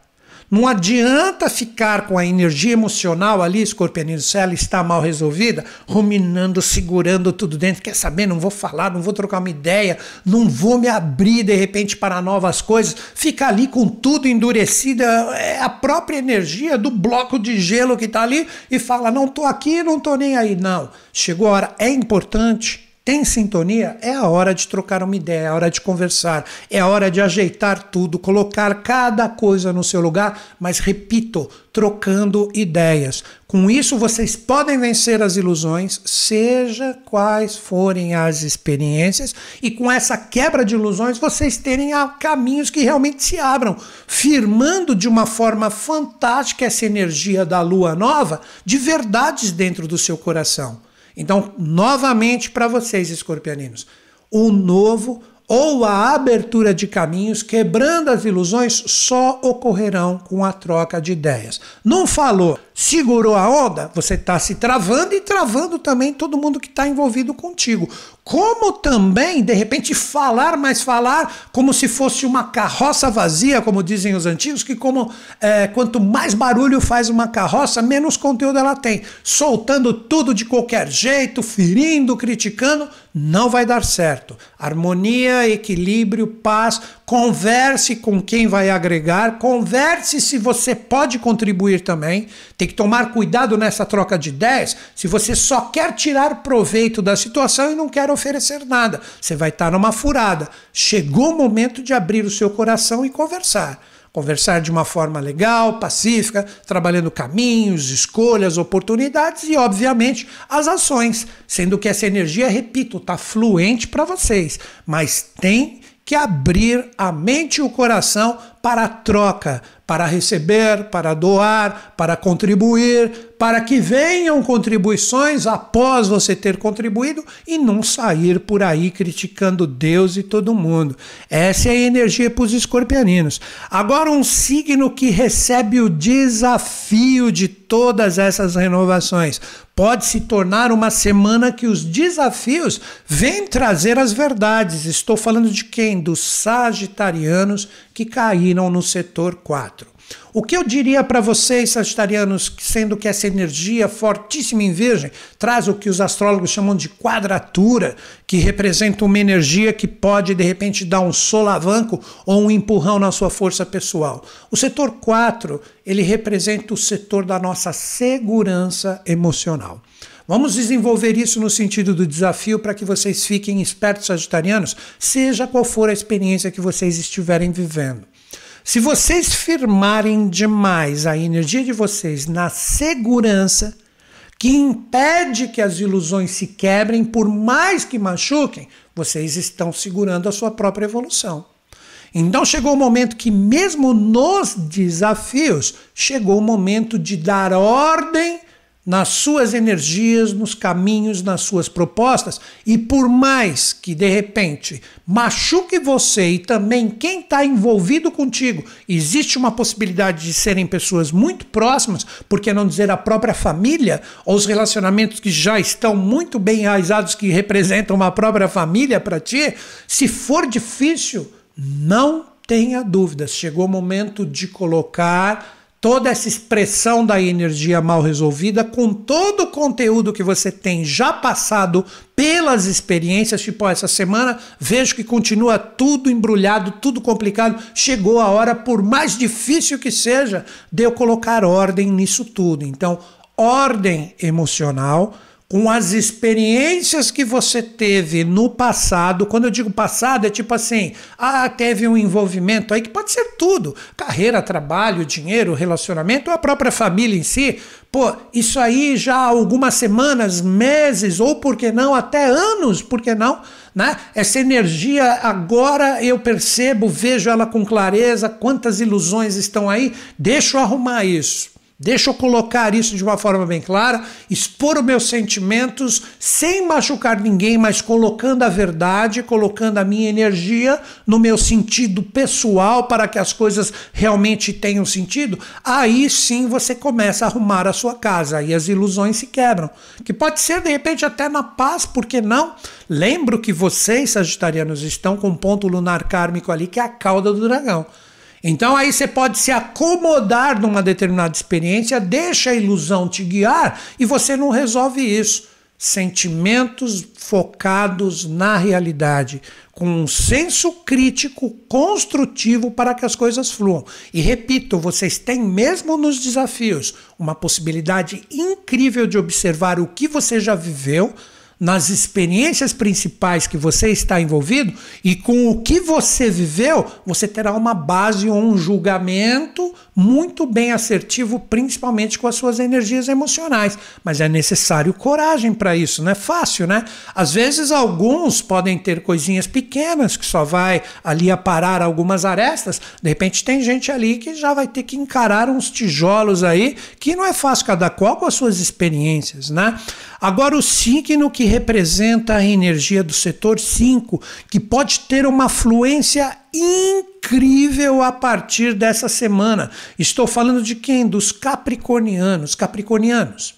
Speaker 1: Não adianta ficar com a energia emocional ali, escorpianino, se ela está mal resolvida, ruminando, segurando tudo dentro. Quer saber? Não vou falar, não vou trocar uma ideia, não vou me abrir de repente para novas coisas. Fica ali com tudo endurecido, é a própria energia do bloco de gelo que está ali e fala: não estou aqui, não estou nem aí. Não. Chegou a hora, é importante tem sintonia? É a hora de trocar uma ideia, é a hora de conversar, é a hora de ajeitar tudo, colocar cada coisa no seu lugar, mas repito, trocando ideias. Com isso, vocês podem vencer as ilusões, seja quais forem as experiências, e com essa quebra de ilusões, vocês terem caminhos que realmente se abram, firmando de uma forma fantástica essa energia da lua nova de verdades dentro do seu coração. Então, novamente para vocês, escorpianinos, o novo ou a abertura de caminhos, quebrando as ilusões, só ocorrerão com a troca de ideias. Não falou, segurou a onda, você está se travando e travando também todo mundo que está envolvido contigo. Como também, de repente, falar, mas falar como se fosse uma carroça vazia, como dizem os antigos, que como é, quanto mais barulho faz uma carroça, menos conteúdo ela tem. Soltando tudo de qualquer jeito, ferindo, criticando, não vai dar certo. Harmonia, equilíbrio, paz, converse com quem vai agregar, converse se você pode contribuir também. Tem que tomar cuidado nessa troca de ideias se você só quer tirar proveito da situação e não quer oferecer nada. Você vai estar numa furada. Chegou o momento de abrir o seu coração e conversar. Conversar de uma forma legal, pacífica, trabalhando caminhos, escolhas, oportunidades e, obviamente, as ações. Sendo que essa energia, repito, está fluente para vocês, mas tem que abrir a mente e o coração para a troca, para receber, para doar, para contribuir, para que venham contribuições após você ter contribuído e não sair por aí criticando Deus e todo mundo. Essa é a energia para os escorpianinos. Agora, um signo que recebe o desafio de todas essas renovações. Pode se tornar uma semana que os desafios vêm trazer as verdades. Estou falando de quem? Dos sagitarianos que caíram no setor 4. O que eu diria para vocês, sagitarianos, sendo que essa energia fortíssima em Virgem traz o que os astrólogos chamam de quadratura, que representa uma energia que pode de repente dar um solavanco ou um empurrão na sua força pessoal. O setor 4, ele representa o setor da nossa segurança emocional. Vamos desenvolver isso no sentido do desafio para que vocês fiquem espertos sagitarianos, seja qual for a experiência que vocês estiverem vivendo. Se vocês firmarem demais a energia de vocês na segurança, que impede que as ilusões se quebrem, por mais que machuquem, vocês estão segurando a sua própria evolução. Então chegou o momento que, mesmo nos desafios, chegou o momento de dar ordem nas suas energias, nos caminhos, nas suas propostas, e por mais que de repente machuque você e também quem está envolvido contigo, existe uma possibilidade de serem pessoas muito próximas, por que não dizer a própria família, ou os relacionamentos que já estão muito bem enraizados, que representam uma própria família para ti, se for difícil, não tenha dúvidas, chegou o momento de colocar toda essa expressão da energia mal resolvida com todo o conteúdo que você tem já passado pelas experiências, tipo essa semana, vejo que continua tudo embrulhado, tudo complicado. Chegou a hora, por mais difícil que seja, de eu colocar ordem nisso tudo. Então, ordem emocional com as experiências que você teve no passado. Quando eu digo passado, é tipo assim: ah, teve um envolvimento aí que pode ser tudo: carreira, trabalho, dinheiro, relacionamento, ou a própria família em si. Pô, isso aí já há algumas semanas, meses, ou por que não, até anos, por que não? Né? Essa energia agora eu percebo, vejo ela com clareza, quantas ilusões estão aí. Deixa eu arrumar isso. Deixa eu colocar isso de uma forma bem clara, expor os meus sentimentos sem machucar ninguém, mas colocando a verdade, colocando a minha energia no meu sentido pessoal para que as coisas realmente tenham sentido. Aí sim você começa a arrumar a sua casa e as ilusões se quebram. Que pode ser de repente até na paz, por que não? Lembro que vocês, sagitarianos, estão com um ponto lunar kármico ali que é a cauda do dragão. Então aí você pode se acomodar numa determinada experiência, deixa a ilusão te guiar e você não resolve isso. Sentimentos focados na realidade, com um senso crítico construtivo para que as coisas fluam. E repito, vocês têm mesmo nos desafios uma possibilidade incrível de observar o que você já viveu nas experiências principais que você está envolvido e com o que você viveu, você terá uma base ou um julgamento muito bem assertivo, principalmente com as suas energias emocionais. Mas é necessário coragem para isso, não é fácil, né? Às vezes alguns podem ter coisinhas pequenas que só vai ali aparar algumas arestas. De repente tem gente ali que já vai ter que encarar uns tijolos aí, que não é fácil cada qual com as suas experiências, né? Agora o signo que representa a energia do setor 5, que pode ter uma fluência incrível a partir dessa semana. Estou falando de quem? Dos capricornianos. Capricornianos.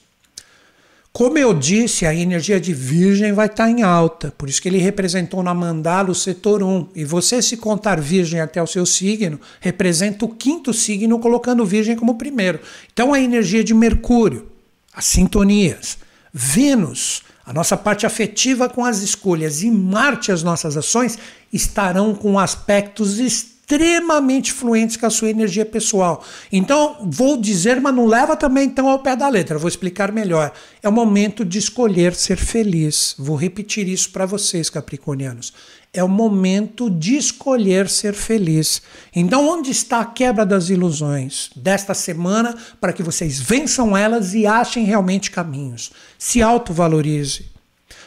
Speaker 1: Como eu disse, a energia de Virgem vai estar em alta, por isso que ele representou na mandala o setor 1. E você, se contar Virgem até o seu signo, representa o quinto signo, colocando Virgem como primeiro. Então, a energia de Mercúrio, as sintonias, Vênus, a nossa parte afetiva com as escolhas e Marte, as nossas ações, estarão com aspectos extremamente fluentes com a sua energia pessoal. Então, vou dizer, mas não leva também então ao pé da letra, vou explicar melhor. É o momento de escolher ser feliz. Vou repetir isso para vocês, capricornianos é o momento de escolher ser feliz. Então, onde está a quebra das ilusões desta semana para que vocês vençam elas e achem realmente caminhos? Se autovalorize.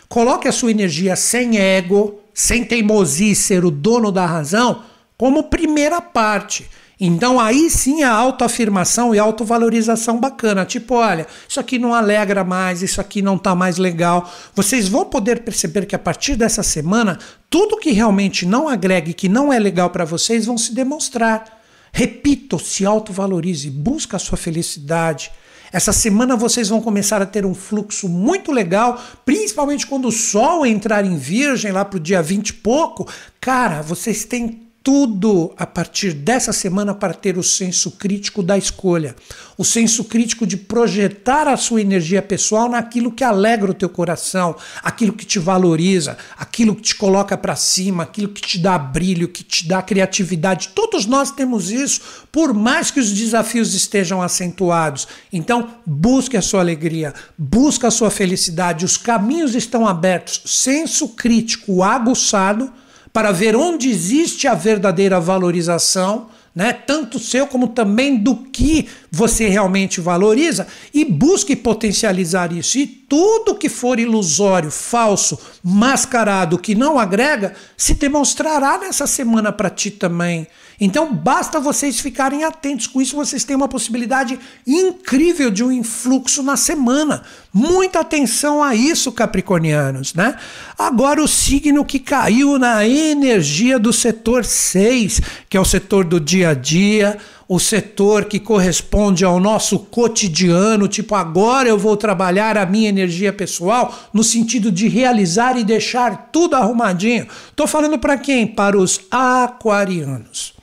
Speaker 1: Coloque a sua energia sem ego, sem teimosia e ser o dono da razão, como primeira parte. Então aí sim a autoafirmação e autovalorização bacana. Tipo, olha, isso aqui não alegra mais, isso aqui não está mais legal. Vocês vão poder perceber que a partir dessa semana, tudo que realmente não agrega e que não é legal para vocês vão se demonstrar. Repito, se autovalorize, busca a sua felicidade. Essa semana vocês vão começar a ter um fluxo muito legal, principalmente quando o Sol entrar em Virgem lá para o dia 20 e pouco. Cara, vocês têm tudo a partir dessa semana para ter o senso crítico da escolha, o senso crítico de projetar a sua energia pessoal naquilo que alegra o teu coração, aquilo que te valoriza, aquilo que te coloca para cima, aquilo que te dá brilho, que te dá criatividade. Todos nós temos isso, por mais que os desafios estejam acentuados. Então, busque a sua alegria, busque a sua felicidade, os caminhos estão abertos, senso crítico aguçado para ver onde existe a verdadeira valorização, né? tanto seu como também do que você realmente valoriza, e busque potencializar isso. E tudo que for ilusório, falso, mascarado, que não agrega, se demonstrará nessa semana para ti também. Então basta vocês ficarem atentos com isso, vocês têm uma possibilidade incrível de um influxo na semana. Muita atenção a isso, capricornianos, né? Agora o signo que caiu na energia do setor 6, que é o setor do dia a dia, o setor que corresponde ao nosso cotidiano, tipo, agora eu vou trabalhar a minha energia pessoal no sentido de realizar e deixar tudo arrumadinho. Tô falando para quem? Para os aquarianos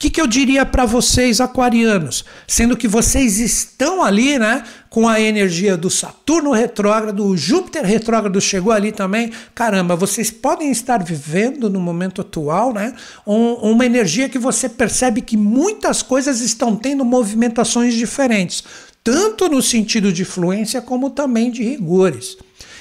Speaker 1: que, que eu diria para vocês, aquarianos? Sendo que vocês estão ali, né? Com a energia do Saturno retrógrado, o Júpiter retrógrado chegou ali também. Caramba, vocês podem estar vivendo no momento atual, né? Um, uma energia que você percebe que muitas coisas estão tendo movimentações diferentes, tanto no sentido de fluência como também de rigores.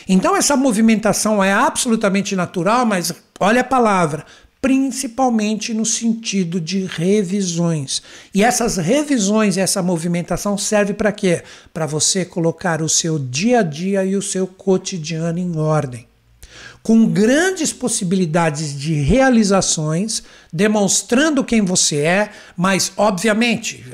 Speaker 1: Então essa movimentação é absolutamente natural, mas olha a palavra, principalmente no sentido de revisões. E essas revisões, essa movimentação serve para quê? Para você colocar o seu dia a dia e o seu cotidiano em ordem. com grandes possibilidades de realizações, demonstrando quem você é, mas obviamente,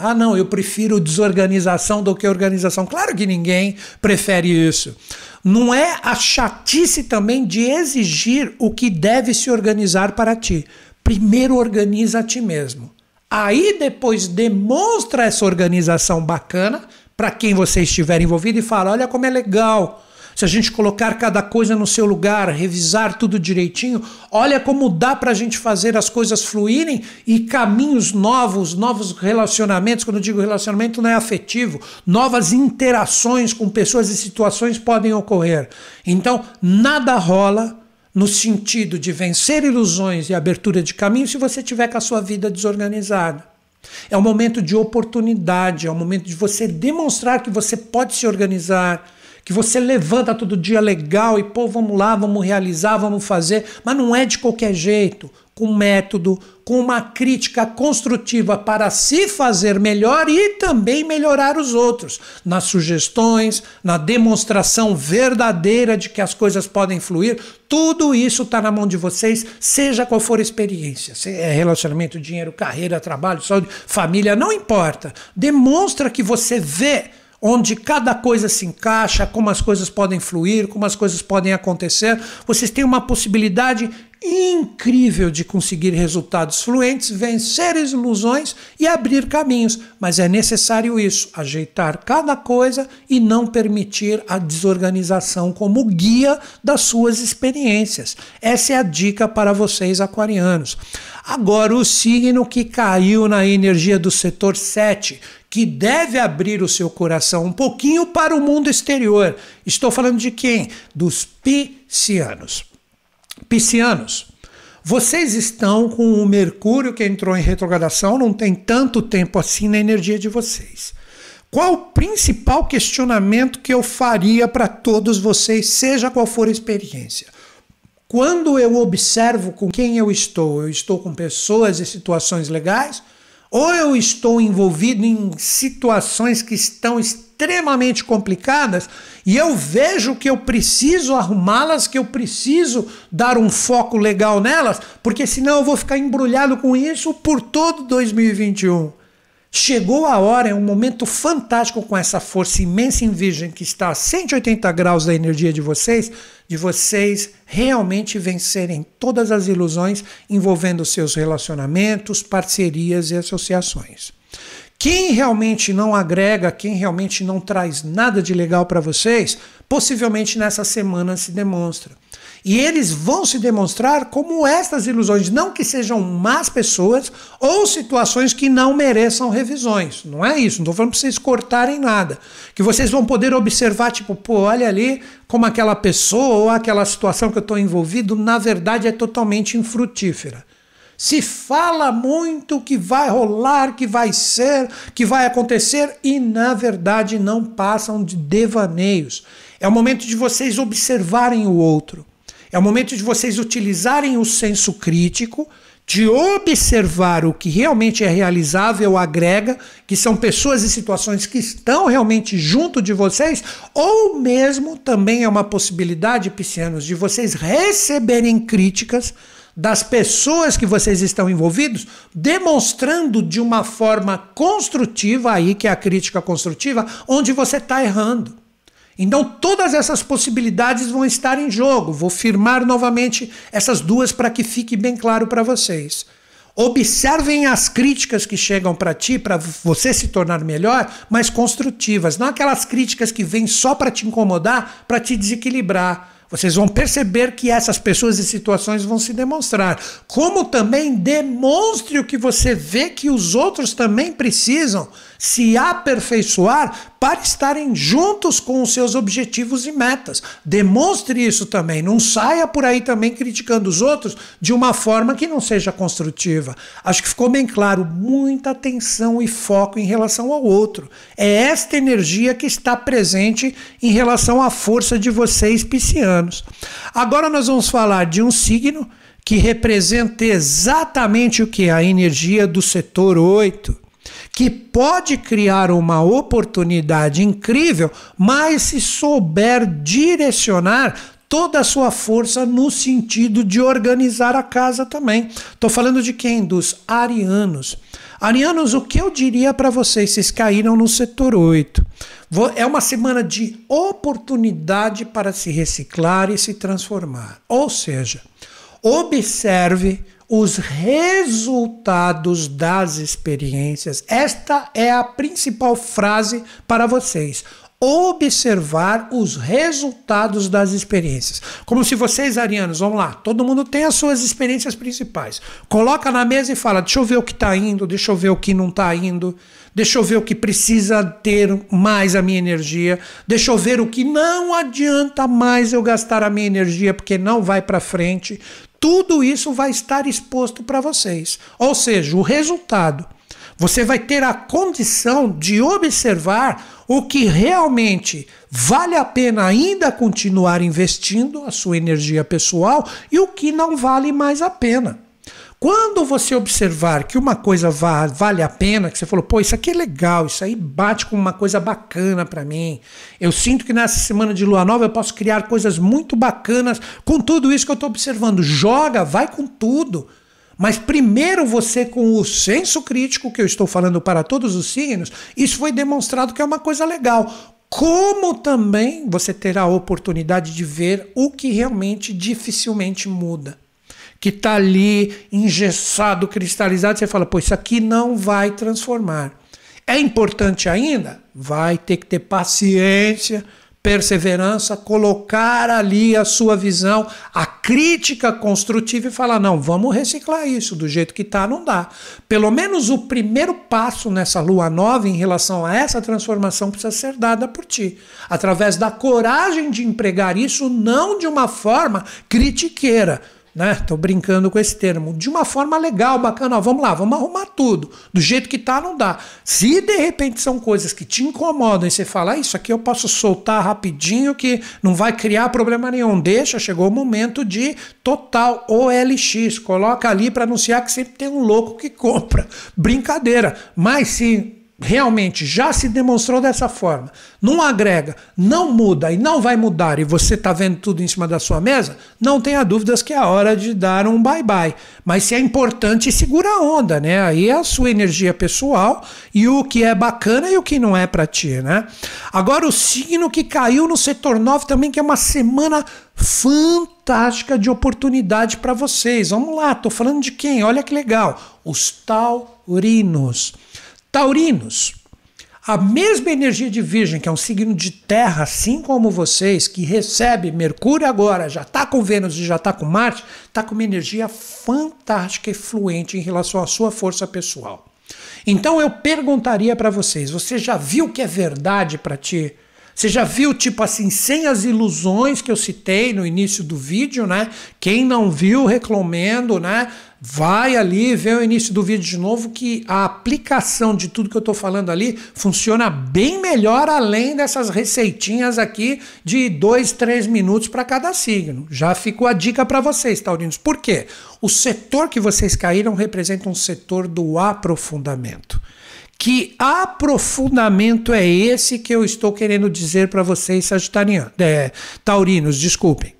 Speaker 1: ah não, eu prefiro desorganização do que organização. Claro que ninguém prefere isso. Não é a chatice também de exigir o que deve se organizar para ti. Primeiro organiza a ti mesmo. Aí depois demonstra essa organização bacana para quem você estiver envolvido e fala: olha como é legal. Se a gente colocar cada coisa no seu lugar, revisar tudo direitinho, olha como dá para a gente fazer as coisas fluírem e caminhos novos, novos relacionamentos. Quando eu digo relacionamento, não é afetivo, novas interações com pessoas e situações podem ocorrer. Então, nada rola no sentido de vencer ilusões e abertura de caminho se você tiver com a sua vida desorganizada. É um momento de oportunidade, é um momento de você demonstrar que você pode se organizar, que você levanta todo dia legal e pô, vamos lá, vamos realizar, vamos fazer, mas não é de qualquer jeito, com método, com uma crítica construtiva para se fazer melhor e também melhorar os outros, nas sugestões, na demonstração verdadeira de que as coisas podem fluir. Tudo isso está na mão de vocês, seja qual for a experiência. Se é relacionamento, dinheiro, carreira, trabalho, saúde, família, não importa. Demonstra que você vê onde cada coisa se encaixa, como as coisas podem fluir, como as coisas podem acontecer. Vocês têm uma possibilidade incrível de conseguir resultados fluentes, vencer as ilusões e abrir caminhos, mas é necessário isso, ajeitar cada coisa e não permitir a desorganização como guia das suas experiências. Essa é a dica para vocês aquarianos. Agora o signo que caiu na energia do setor 7, que deve abrir o seu coração um pouquinho para o mundo exterior. Estou falando de quem? Dos piscianos. Piscianos, vocês estão com o Mercúrio que entrou em retrogradação, não tem tanto tempo assim na energia de vocês. Qual o principal questionamento que eu faria para todos vocês, seja qual for a experiência? Quando eu observo com quem eu estou, eu estou com pessoas e situações legais ou eu estou envolvido em situações que estão extremamente complicadas e eu vejo que eu preciso arrumá-las, que eu preciso dar um foco legal nelas, porque senão eu vou ficar embrulhado com isso por todo 2021. Chegou a hora, é um momento fantástico com essa força imensa em Virgem que está a 180 graus da energia de vocês, de vocês realmente vencerem todas as ilusões envolvendo seus relacionamentos, parcerias e associações. Quem realmente não agrega, quem realmente não traz nada de legal para vocês, possivelmente nessa semana se demonstra. E eles vão se demonstrar como estas ilusões, não que sejam más pessoas ou situações que não mereçam revisões. Não é isso, não estou falando para vocês cortarem nada. Que vocês vão poder observar, tipo, pô, olha ali como aquela pessoa ou aquela situação que eu estou envolvido, na verdade é totalmente infrutífera. Se fala muito que vai rolar, que vai ser, que vai acontecer e na verdade não passam de devaneios. É o momento de vocês observarem o outro. É o momento de vocês utilizarem o senso crítico, de observar o que realmente é realizável, agrega, que são pessoas e situações que estão realmente junto de vocês, ou mesmo também é uma possibilidade, piscianos, de vocês receberem críticas das pessoas que vocês estão envolvidos, demonstrando de uma forma construtiva, aí que é a crítica construtiva, onde você está errando. Então, todas essas possibilidades vão estar em jogo. Vou firmar novamente essas duas para que fique bem claro para vocês. Observem as críticas que chegam para ti, para você se tornar melhor, mas construtivas, não aquelas críticas que vêm só para te incomodar, para te desequilibrar. Vocês vão perceber que essas pessoas e situações vão se demonstrar. Como também demonstre o que você vê que os outros também precisam se aperfeiçoar para estarem juntos com os seus objetivos e metas. Demonstre isso também. Não saia por aí também criticando os outros de uma forma que não seja construtiva. Acho que ficou bem claro. Muita atenção e foco em relação ao outro. É esta energia que está presente em relação à força de vocês, piscianos. Agora nós vamos falar de um signo que representa exatamente o que? A energia do setor 8 que pode criar uma oportunidade incrível, mas se souber direcionar toda a sua força no sentido de organizar a casa também. Estou falando de quem? Dos arianos. Arianos, o que eu diria para vocês? Vocês caíram no setor 8. É uma semana de oportunidade para se reciclar e se transformar. Ou seja, observe os resultados das experiências. Esta é a principal frase para vocês observar os resultados das experiências. Como se vocês, arianos, vamos lá, todo mundo tem as suas experiências principais. Coloca na mesa e fala: deixa eu ver o que está indo, deixa eu ver o que não está indo, deixa eu ver o que precisa ter mais a minha energia, deixa eu ver o que não adianta mais eu gastar a minha energia porque não vai para frente. Tudo isso vai estar exposto para vocês. Ou seja, o resultado. Você vai ter a condição de observar o que realmente vale a pena ainda continuar investindo a sua energia pessoal e o que não vale mais a pena. Quando você observar que uma coisa vale a pena, que você falou, pô, isso aqui é legal, isso aí bate com uma coisa bacana para mim. Eu sinto que nessa semana de lua nova eu posso criar coisas muito bacanas com tudo isso que eu estou observando. Joga, vai com tudo. Mas primeiro você, com o senso crítico que eu estou falando para todos os signos, isso foi demonstrado que é uma coisa legal. Como também você terá a oportunidade de ver o que realmente dificilmente muda. Que está ali engessado, cristalizado, você fala, pô, isso aqui não vai transformar. É importante ainda? Vai ter que ter paciência perseverança, colocar ali a sua visão, a crítica construtiva e falar: não, vamos reciclar isso, do jeito que está, não dá. Pelo menos o primeiro passo nessa lua nova em relação a essa transformação precisa ser dada por ti, através da coragem de empregar isso não de uma forma critiqueira né? Tô brincando com esse termo. De uma forma legal, bacana, ó, vamos lá, vamos arrumar tudo. Do jeito que tá, não dá. Se de repente são coisas que te incomodam e você fala, ah, isso aqui eu posso soltar rapidinho que não vai criar problema nenhum. Deixa, chegou o momento de total OLX. Coloca ali para anunciar que sempre tem um louco que compra. Brincadeira. Mas se realmente já se demonstrou dessa forma, não agrega, não muda e não vai mudar e você está vendo tudo em cima da sua mesa, não tenha dúvidas que é a hora de dar um bye-bye. Mas se é importante, segura a onda, né? Aí é a sua energia pessoal e o que é bacana e o que não é para ti, né? Agora o signo que caiu no setor 9 também, que é uma semana fantástica de oportunidade para vocês. Vamos lá, tô falando de quem? Olha que legal. Os taurinos. Taurinos, a mesma energia de Virgem, que é um signo de terra, assim como vocês, que recebe Mercúrio agora, já está com Vênus e já está com Marte, está com uma energia fantástica e fluente em relação à sua força pessoal. Então eu perguntaria para vocês: você já viu que é verdade para ti? Você já viu, tipo assim, sem as ilusões que eu citei no início do vídeo, né? Quem não viu, recomendo, né? Vai ali, vê o início do vídeo de novo, que a aplicação de tudo que eu estou falando ali funciona bem melhor, além dessas receitinhas aqui de dois, três minutos para cada signo. Já ficou a dica para vocês, taurinos. Por quê? O setor que vocês caíram representa um setor do aprofundamento. Que aprofundamento é esse que eu estou querendo dizer para vocês, sagitarianos, é, taurinos, desculpem.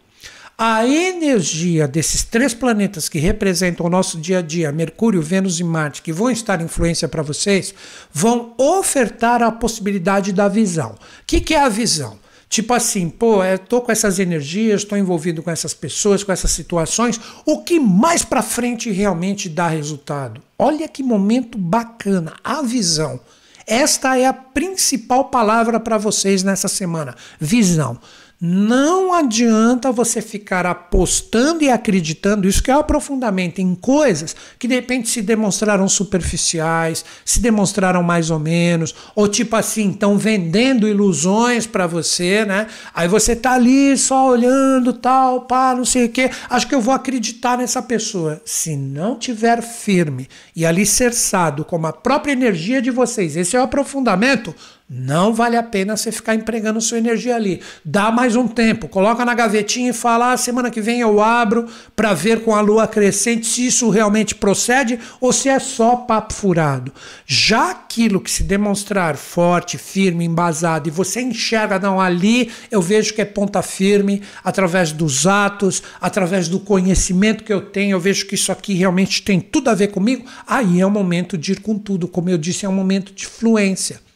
Speaker 1: A energia desses três planetas que representam o nosso dia a dia, Mercúrio, Vênus e Marte, que vão estar em influência para vocês, vão ofertar a possibilidade da visão. O que, que é a visão? Tipo assim, pô, eu tô com essas energias, estou envolvido com essas pessoas, com essas situações, o que mais para frente realmente dá resultado? Olha que momento bacana, a visão. Esta é a principal palavra para vocês nessa semana, visão. Não adianta você ficar apostando e acreditando, isso que é o aprofundamento em coisas que de repente se demonstraram superficiais, se demonstraram mais ou menos, ou tipo assim, estão vendendo ilusões para você, né? Aí você tá ali só olhando, tal, pá, não sei o quê, acho que eu vou acreditar nessa pessoa. Se não tiver firme e alicerçado como a própria energia de vocês, esse é o aprofundamento, Não vale a pena você ficar empregando sua energia ali. Dá mais um tempo, coloca na gavetinha e fala: ah, semana que vem eu abro para ver com a lua crescente se isso realmente procede ou se é só papo furado. Já aquilo que se demonstrar forte, firme, embasado e você enxerga, não, ali eu vejo que é ponta firme, através dos atos, através do conhecimento que eu tenho, eu vejo que isso aqui realmente tem tudo a ver comigo, aí é o momento de ir com tudo. Como eu disse, é um momento de fluência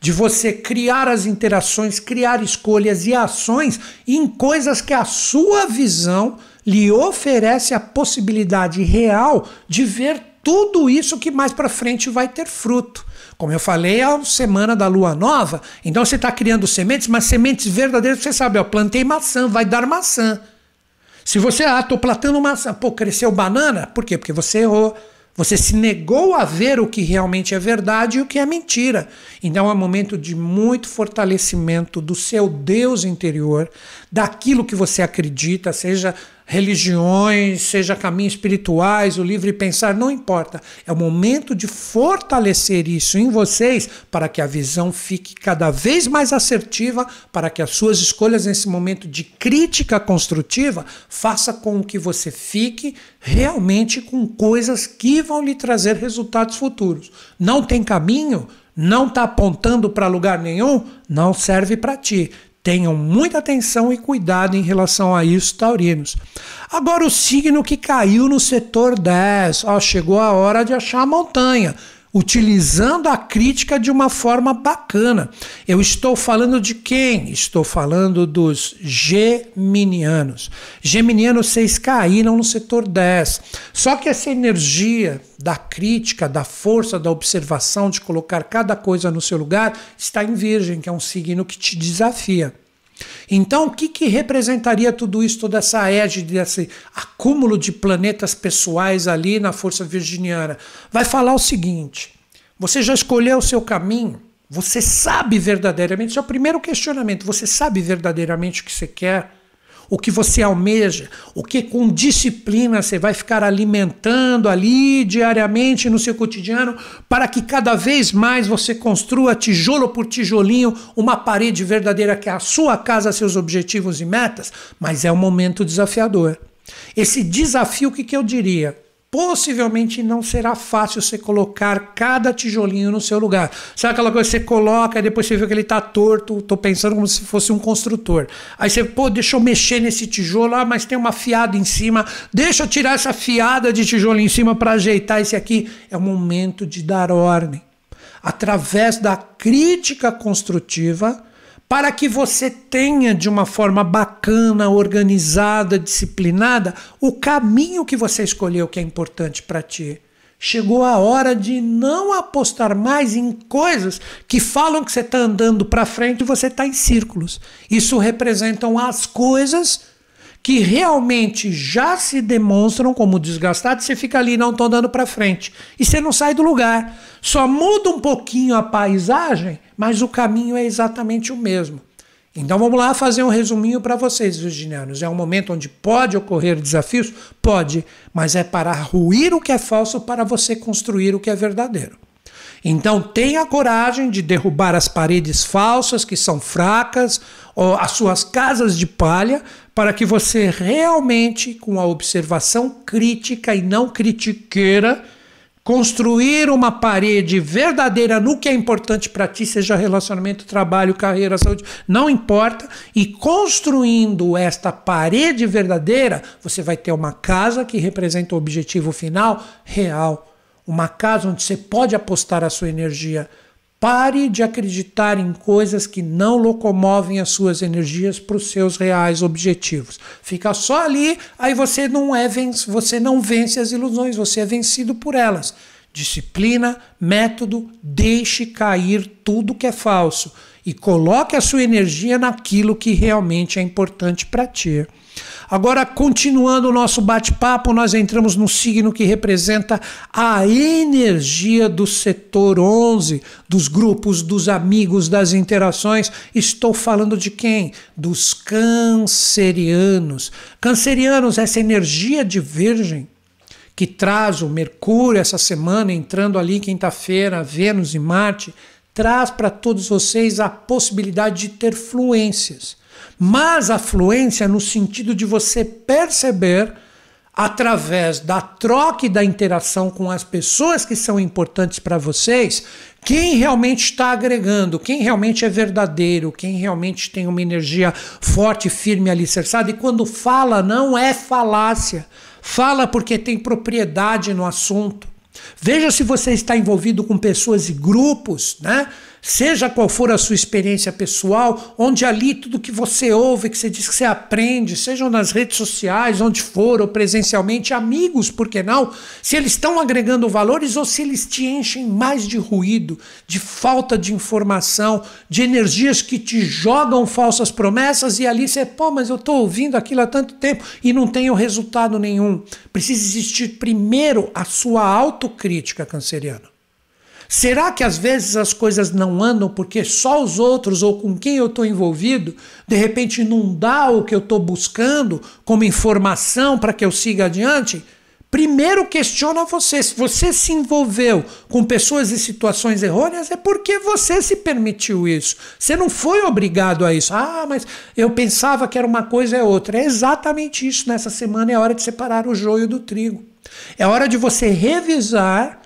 Speaker 1: de você criar as interações, criar escolhas e ações em coisas que a sua visão lhe oferece a possibilidade real de ver tudo isso que mais para frente vai ter fruto. Como eu falei, é a semana da lua nova, então você está criando sementes, mas sementes verdadeiras, você sabe, ó, plantei maçã, vai dar maçã. Se você, ah, estou plantando maçã, pô, cresceu banana, por quê? Porque você errou. Você se negou a ver o que realmente é verdade e o que é mentira. Então é um momento de muito fortalecimento do seu Deus interior, daquilo que você acredita, seja religiões, seja caminhos espirituais, o livre pensar, não importa. É o momento de fortalecer isso em vocês para que a visão fique cada vez mais assertiva, para que as suas escolhas nesse momento de crítica construtiva faça com que você fique realmente com coisas que vão lhe trazer resultados futuros. Não tem caminho? Não está apontando para lugar nenhum? Não serve para ti. Tenham muita atenção e cuidado em relação a isso, taurinos. Agora, o signo que caiu no setor 10. Ó, chegou a hora de achar a montanha utilizando a crítica de uma forma bacana. Eu estou falando de quem? Estou falando dos geminianos. Geminianos, vocês caíram no setor 10. Só que essa energia da crítica, da força, da observação, de colocar cada coisa no seu lugar, está em Virgem, que é um signo que te desafia. Então, o que, que representaria tudo isso, toda essa égide, esse acúmulo de planetas pessoais ali na força virginiana? Vai falar o seguinte: você já escolheu o seu caminho? Você sabe verdadeiramente? Esse é o primeiro questionamento. Você sabe verdadeiramente o que você quer? O que você almeja, o que com disciplina você vai ficar alimentando ali diariamente no seu cotidiano, para que cada vez mais você construa tijolo por tijolinho uma parede verdadeira que é a sua casa, seus objetivos e metas, mas é um momento desafiador. Esse desafio, o que, que eu diria? Possivelmente não será fácil você colocar cada tijolinho no seu lugar. Sabe aquela coisa que você coloca e depois você vê que ele está torto? Estou pensando como se fosse um construtor. Aí você, pô, deixa eu mexer nesse tijolo, ah, mas tem uma fiada em cima, deixa eu tirar essa fiada de tijolo em cima para ajeitar esse aqui. É o momento de dar ordem. Através da crítica construtiva, para que você tenha de uma forma bacana, organizada, disciplinada, o caminho que você escolheu que é importante para ti. Chegou a hora de não apostar mais em coisas que falam que você está andando para frente e você está em círculos. Isso representam as coisas que realmente já se demonstram como desgastadas, você fica ali não estou andando para frente e você não sai do lugar. Só muda um pouquinho a paisagem, mas o caminho é exatamente o mesmo. Então vamos lá fazer um resuminho para vocês, virginianos. É um momento onde pode ocorrer desafios? Pode, mas é para ruir o que é falso para você construir o que é verdadeiro. Então tenha coragem de derrubar as paredes falsas que são fracas, as suas casas de palha, para que você realmente, com a observação crítica e não critiqueira, construir uma parede verdadeira no que é importante para ti, seja relacionamento, trabalho, carreira, saúde, não importa, e construindo esta parede verdadeira, você vai ter uma casa que representa o objetivo final real uma casa onde você pode apostar a sua energia. Pare de acreditar em coisas que não locomovem as suas energias para os seus reais objetivos. Fica só ali, aí você não é você não vence as ilusões, você é vencido por elas. Disciplina, método, deixe cair tudo que é falso e coloque a sua energia naquilo que realmente é importante para ti. Agora, continuando o nosso bate-papo, nós entramos no signo que representa a energia do setor 11, dos grupos, dos amigos, das interações. Estou falando de quem? Dos cancerianos. Cancerianos, essa energia de Virgem que traz o Mercúrio essa semana, entrando ali quinta-feira, Vênus e Marte, traz para todos vocês a possibilidade de ter fluências. Mas a fluência no sentido de você perceber através da troca e da interação com as pessoas que são importantes para vocês, quem realmente está agregando, quem realmente é verdadeiro, quem realmente tem uma energia forte, firme, alicerçada. E quando fala, não é falácia. Fala porque tem propriedade no assunto. Veja se você está envolvido com pessoas e grupos, né? Seja qual for a sua experiência pessoal, onde ali tudo que você ouve, que você diz que você aprende, sejam nas redes sociais, onde for, ou presencialmente, amigos, por que não? Se eles estão agregando valores ou se eles te enchem mais de ruído, de falta de informação, de energias que te jogam falsas promessas e ali você, pô, mas eu estou ouvindo aquilo há tanto tempo e não tenho resultado nenhum. Precisa existir primeiro a sua autocrítica, canceriano. Será que às vezes as coisas não andam porque só os outros ou com quem eu estou envolvido, de repente não dá o que eu estou buscando como informação para que eu siga adiante? Primeiro questiona você. Se você se envolveu com pessoas e situações errôneas, é porque você se permitiu isso. Você não foi obrigado a isso. Ah, mas eu pensava que era uma coisa é outra. É exatamente isso. Nessa semana é hora de separar o joio do trigo. É hora de você revisar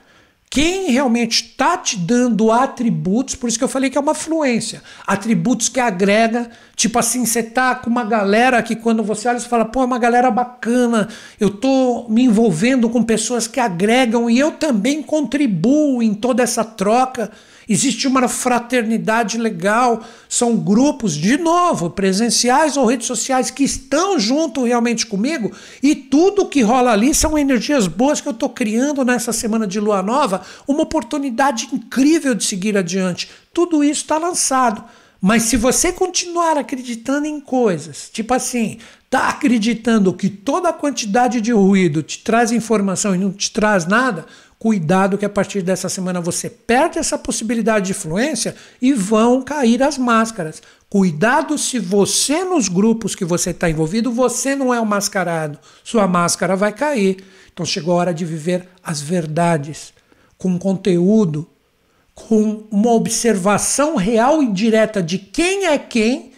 Speaker 1: quem realmente está te dando atributos, por isso que eu falei que é uma fluência, atributos que agrega, tipo assim, você tá com uma galera que quando você olha, você fala, pô, é uma galera bacana, eu tô me envolvendo com pessoas que agregam e eu também contribuo em toda essa troca. Existe uma fraternidade legal, são grupos, de novo, presenciais ou redes sociais, que estão junto realmente comigo, e tudo que rola ali são energias boas que eu estou criando nessa semana de lua nova, uma oportunidade incrível de seguir adiante. Tudo isso está lançado. Mas se você continuar acreditando em coisas, tipo assim, tá acreditando que toda a quantidade de ruído te traz informação e não te traz nada, Cuidado que a partir dessa semana você perde essa possibilidade de influência e vão cair as máscaras. Cuidado se você nos grupos que você está envolvido, você não é o mascarado. Sua máscara vai cair. Então chegou a hora de viver as verdades com conteúdo, com uma observação real e direta de quem é quem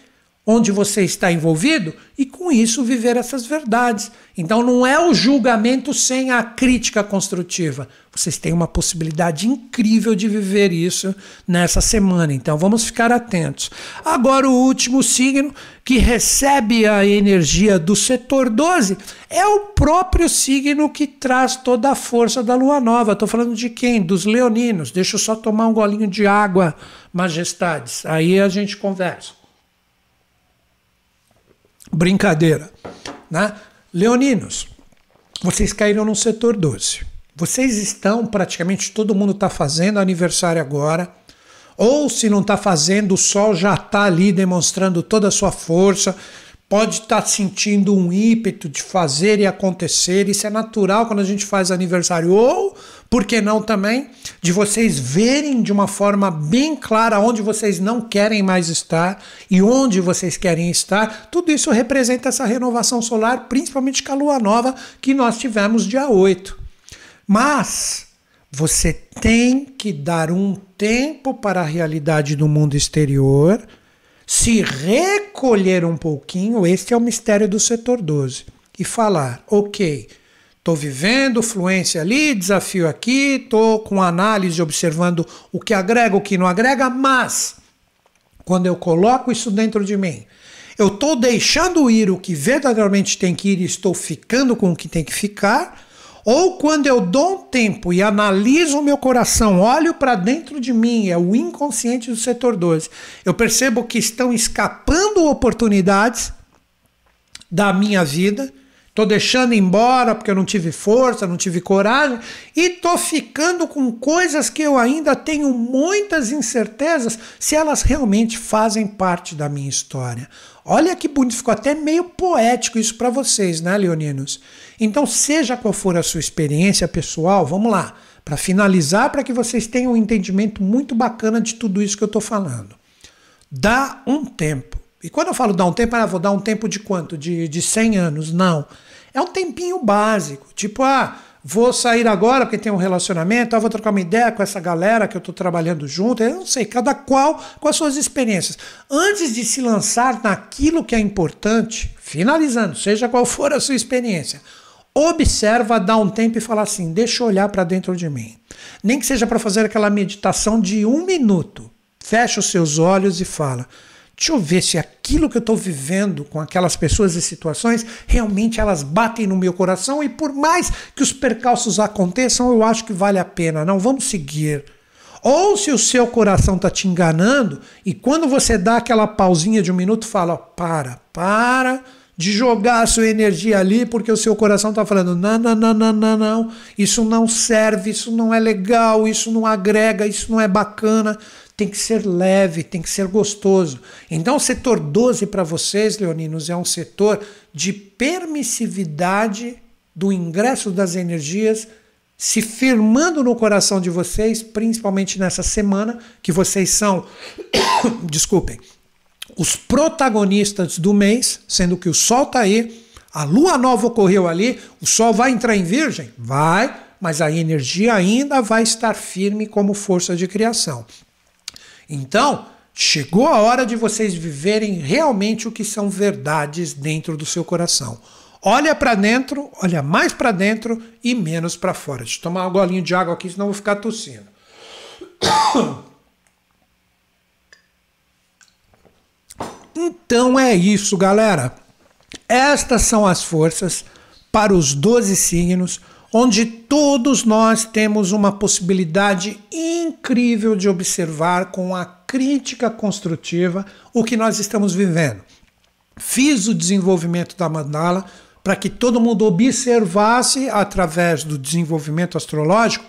Speaker 1: onde você está envolvido e com isso viver essas verdades. Então não é o julgamento sem a crítica construtiva. Vocês têm uma possibilidade incrível de viver isso nessa semana. Então vamos ficar atentos. Agora o último signo que recebe a energia do setor 12 é o próprio signo que traz toda a força da lua nova. Estou falando de quem? Dos leoninos. Deixa eu só tomar um golinho de água, majestades. Aí a gente conversa. Brincadeira. Né? Leoninos, vocês caíram no setor 12. Vocês estão, praticamente todo mundo está fazendo aniversário agora. Ou se não está fazendo, o sol já está ali demonstrando toda a sua força. Pode estar tá sentindo um ímpeto de fazer e acontecer. Isso é natural quando a gente faz aniversário. Ou por que não também de vocês verem de uma forma bem clara onde vocês não querem mais estar e onde vocês querem estar? Tudo isso representa essa renovação solar, principalmente com a lua nova que nós tivemos dia 8. Mas você tem que dar um tempo para a realidade do mundo exterior, se recolher um pouquinho, este é o mistério do setor 12, e falar: ok Estou vivendo fluência ali, desafio aqui, estou com análise observando o que agrega, o que não agrega, mas quando eu coloco isso dentro de mim, eu estou deixando ir o que verdadeiramente tem que ir e estou ficando com o que tem que ficar, ou quando eu dou um tempo e analiso o meu coração, olho para dentro de mim, é o inconsciente do setor 12, eu percebo que estão escapando oportunidades da minha vida. Tô deixando embora porque eu não tive força, não tive coragem. E tô ficando com coisas que eu ainda tenho muitas incertezas se elas realmente fazem parte da minha história. Olha que bonito, ficou até meio poético isso para vocês, né, leoninos? Então, seja qual for a sua experiência pessoal, vamos lá, para finalizar, para que vocês tenham um entendimento muito bacana de tudo isso que eu estou falando. Dá um tempo. E quando eu falo dar um tempo, ah, vou dar um tempo de quanto? De, de 100 anos? Não. É um tempinho básico. Tipo, ah, vou sair agora porque tem um relacionamento, vou trocar uma ideia com essa galera que eu estou trabalhando junto. Eu não sei, cada qual com as suas experiências. Antes de se lançar naquilo que é importante, finalizando, seja qual for a sua experiência, observa, dá um tempo e fala assim: deixa eu olhar para dentro de mim. Nem que seja para fazer aquela meditação de um minuto. Fecha os seus olhos e fala Deixa eu ver se aquilo que eu estou vivendo com aquelas pessoas e situações realmente elas batem no meu coração e por mais que os percalços aconteçam, eu acho que vale a pena. Não, vamos seguir. Ou se o seu coração está te enganando e quando você dá aquela pausinha de um minuto, fala: para, para de jogar a sua energia ali porque o seu coração está falando: não, não, não, não, não, não, isso não serve, isso não é legal, isso não agrega, isso não é bacana tem que ser leve, tem que ser gostoso. Então, o setor 12 para vocês, leoninos, é um setor de permissividade do ingresso das energias se firmando no coração de vocês, principalmente nessa semana, que vocês são, (coughs) desculpem, os protagonistas do mês, sendo que o Sol está aí, a Lua nova ocorreu ali, o Sol vai entrar em Virgem? Vai, mas a energia ainda vai estar firme como força de criação. Então, chegou a hora de vocês viverem realmente o que são verdades dentro do seu coração. Olha para dentro, olha mais para dentro e menos para fora. Deixa eu tomar um golinho de água aqui, senão eu vou ficar tossindo. (coughs) Então é isso, galera. Estas são as forças para os 12 signos onde todos nós temos uma possibilidade incrível de observar com a crítica construtiva o que nós estamos vivendo. Fiz o desenvolvimento da mandala para que todo mundo observasse através do desenvolvimento astrológico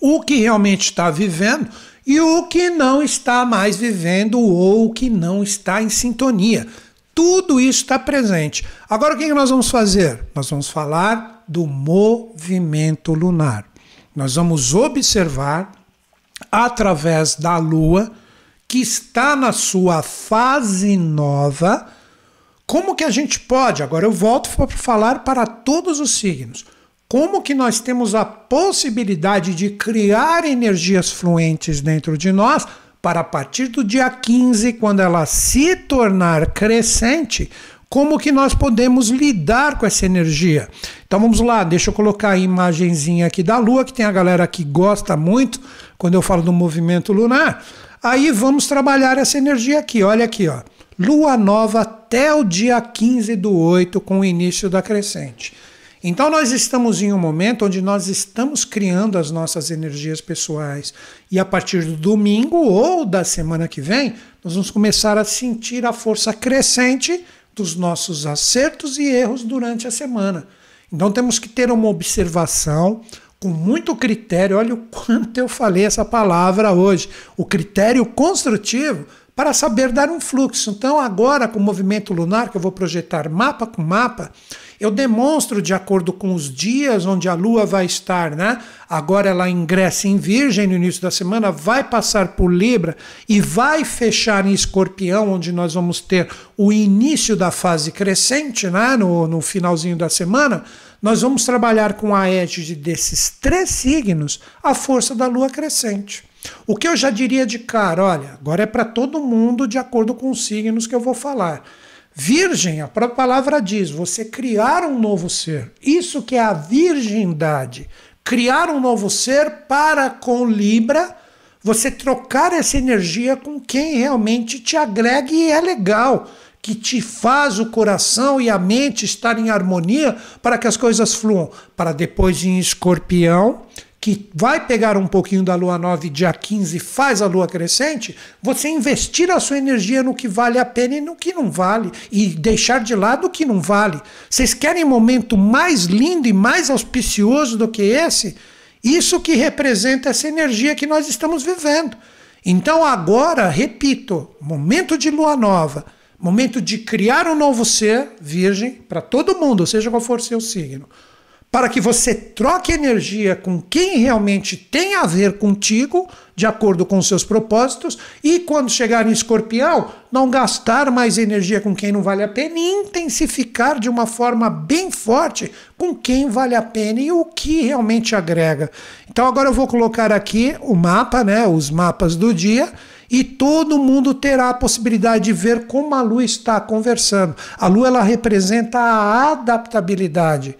Speaker 1: o que realmente está vivendo e o que não está mais vivendo ou o que não está em sintonia. Tudo isso está presente. Agora o que nós vamos fazer? Nós vamos falar do movimento lunar. Nós vamos observar através da Lua, que está na sua fase nova, como que a gente pode, agora eu volto para falar para todos os signos, como que nós temos a possibilidade de criar energias fluentes dentro de nós para a partir do dia 15, quando ela se tornar crescente, como que nós podemos lidar com essa energia. Então vamos lá, deixa eu colocar a imagenzinha aqui da Lua, que tem a galera que gosta muito quando eu falo do movimento lunar. Aí vamos trabalhar essa energia aqui, olha aqui, ó. Lua nova até o dia 15 do 8, com o início da crescente. Então nós estamos em um momento onde nós estamos criando as nossas energias pessoais. E a partir do domingo ou da semana que vem, nós vamos começar a sentir a força crescente dos nossos acertos e erros durante a semana. Então temos que ter uma observação com muito critério. Olha o (laughs) quanto eu falei essa palavra hoje. O critério construtivo para saber dar um fluxo. Então, agora, com o movimento lunar, que eu vou projetar mapa com mapa, eu demonstro de acordo com os dias onde a Lua vai estar, né? Agora ela ingressa em Virgem no início da semana, vai passar por Libra e vai fechar em Escorpião, onde nós vamos ter o início da fase crescente, né? No, no finalzinho da semana. Nós vamos trabalhar com a égide desses três signos a força da Lua crescente. O que eu já diria de cara, olha, agora é para todo mundo de acordo com os signos que eu vou falar. Virgem, a própria palavra diz, você criar um novo ser. Isso que é a virgindade. Criar um novo ser para com Libra, você trocar essa energia com quem realmente te agrega e é legal, que te faz o coração e a mente estar em harmonia para que as coisas fluam. Para depois em escorpião, que vai pegar um pouquinho da lua nova e dia 15 faz a lua crescente, você investir a sua energia no que vale a pena e no que não vale, e deixar de lado o que não vale. Vocês querem um momento mais lindo e mais auspicioso do que esse? Isso que representa essa energia que nós estamos vivendo. Então, agora, repito, momento de lua nova, momento de criar um novo ser, virgem, para todo mundo, seja qual for seu signo para que você troque energia com quem realmente tem a ver contigo, de acordo com seus propósitos, e quando chegar em escorpião, não gastar mais energia com quem não vale a pena e intensificar de uma forma bem forte com quem vale a pena e o que realmente agrega. Então agora eu vou colocar aqui o mapa, né, os mapas do dia, e todo mundo terá a possibilidade de ver como a lua está conversando. A lua ela representa a adaptabilidade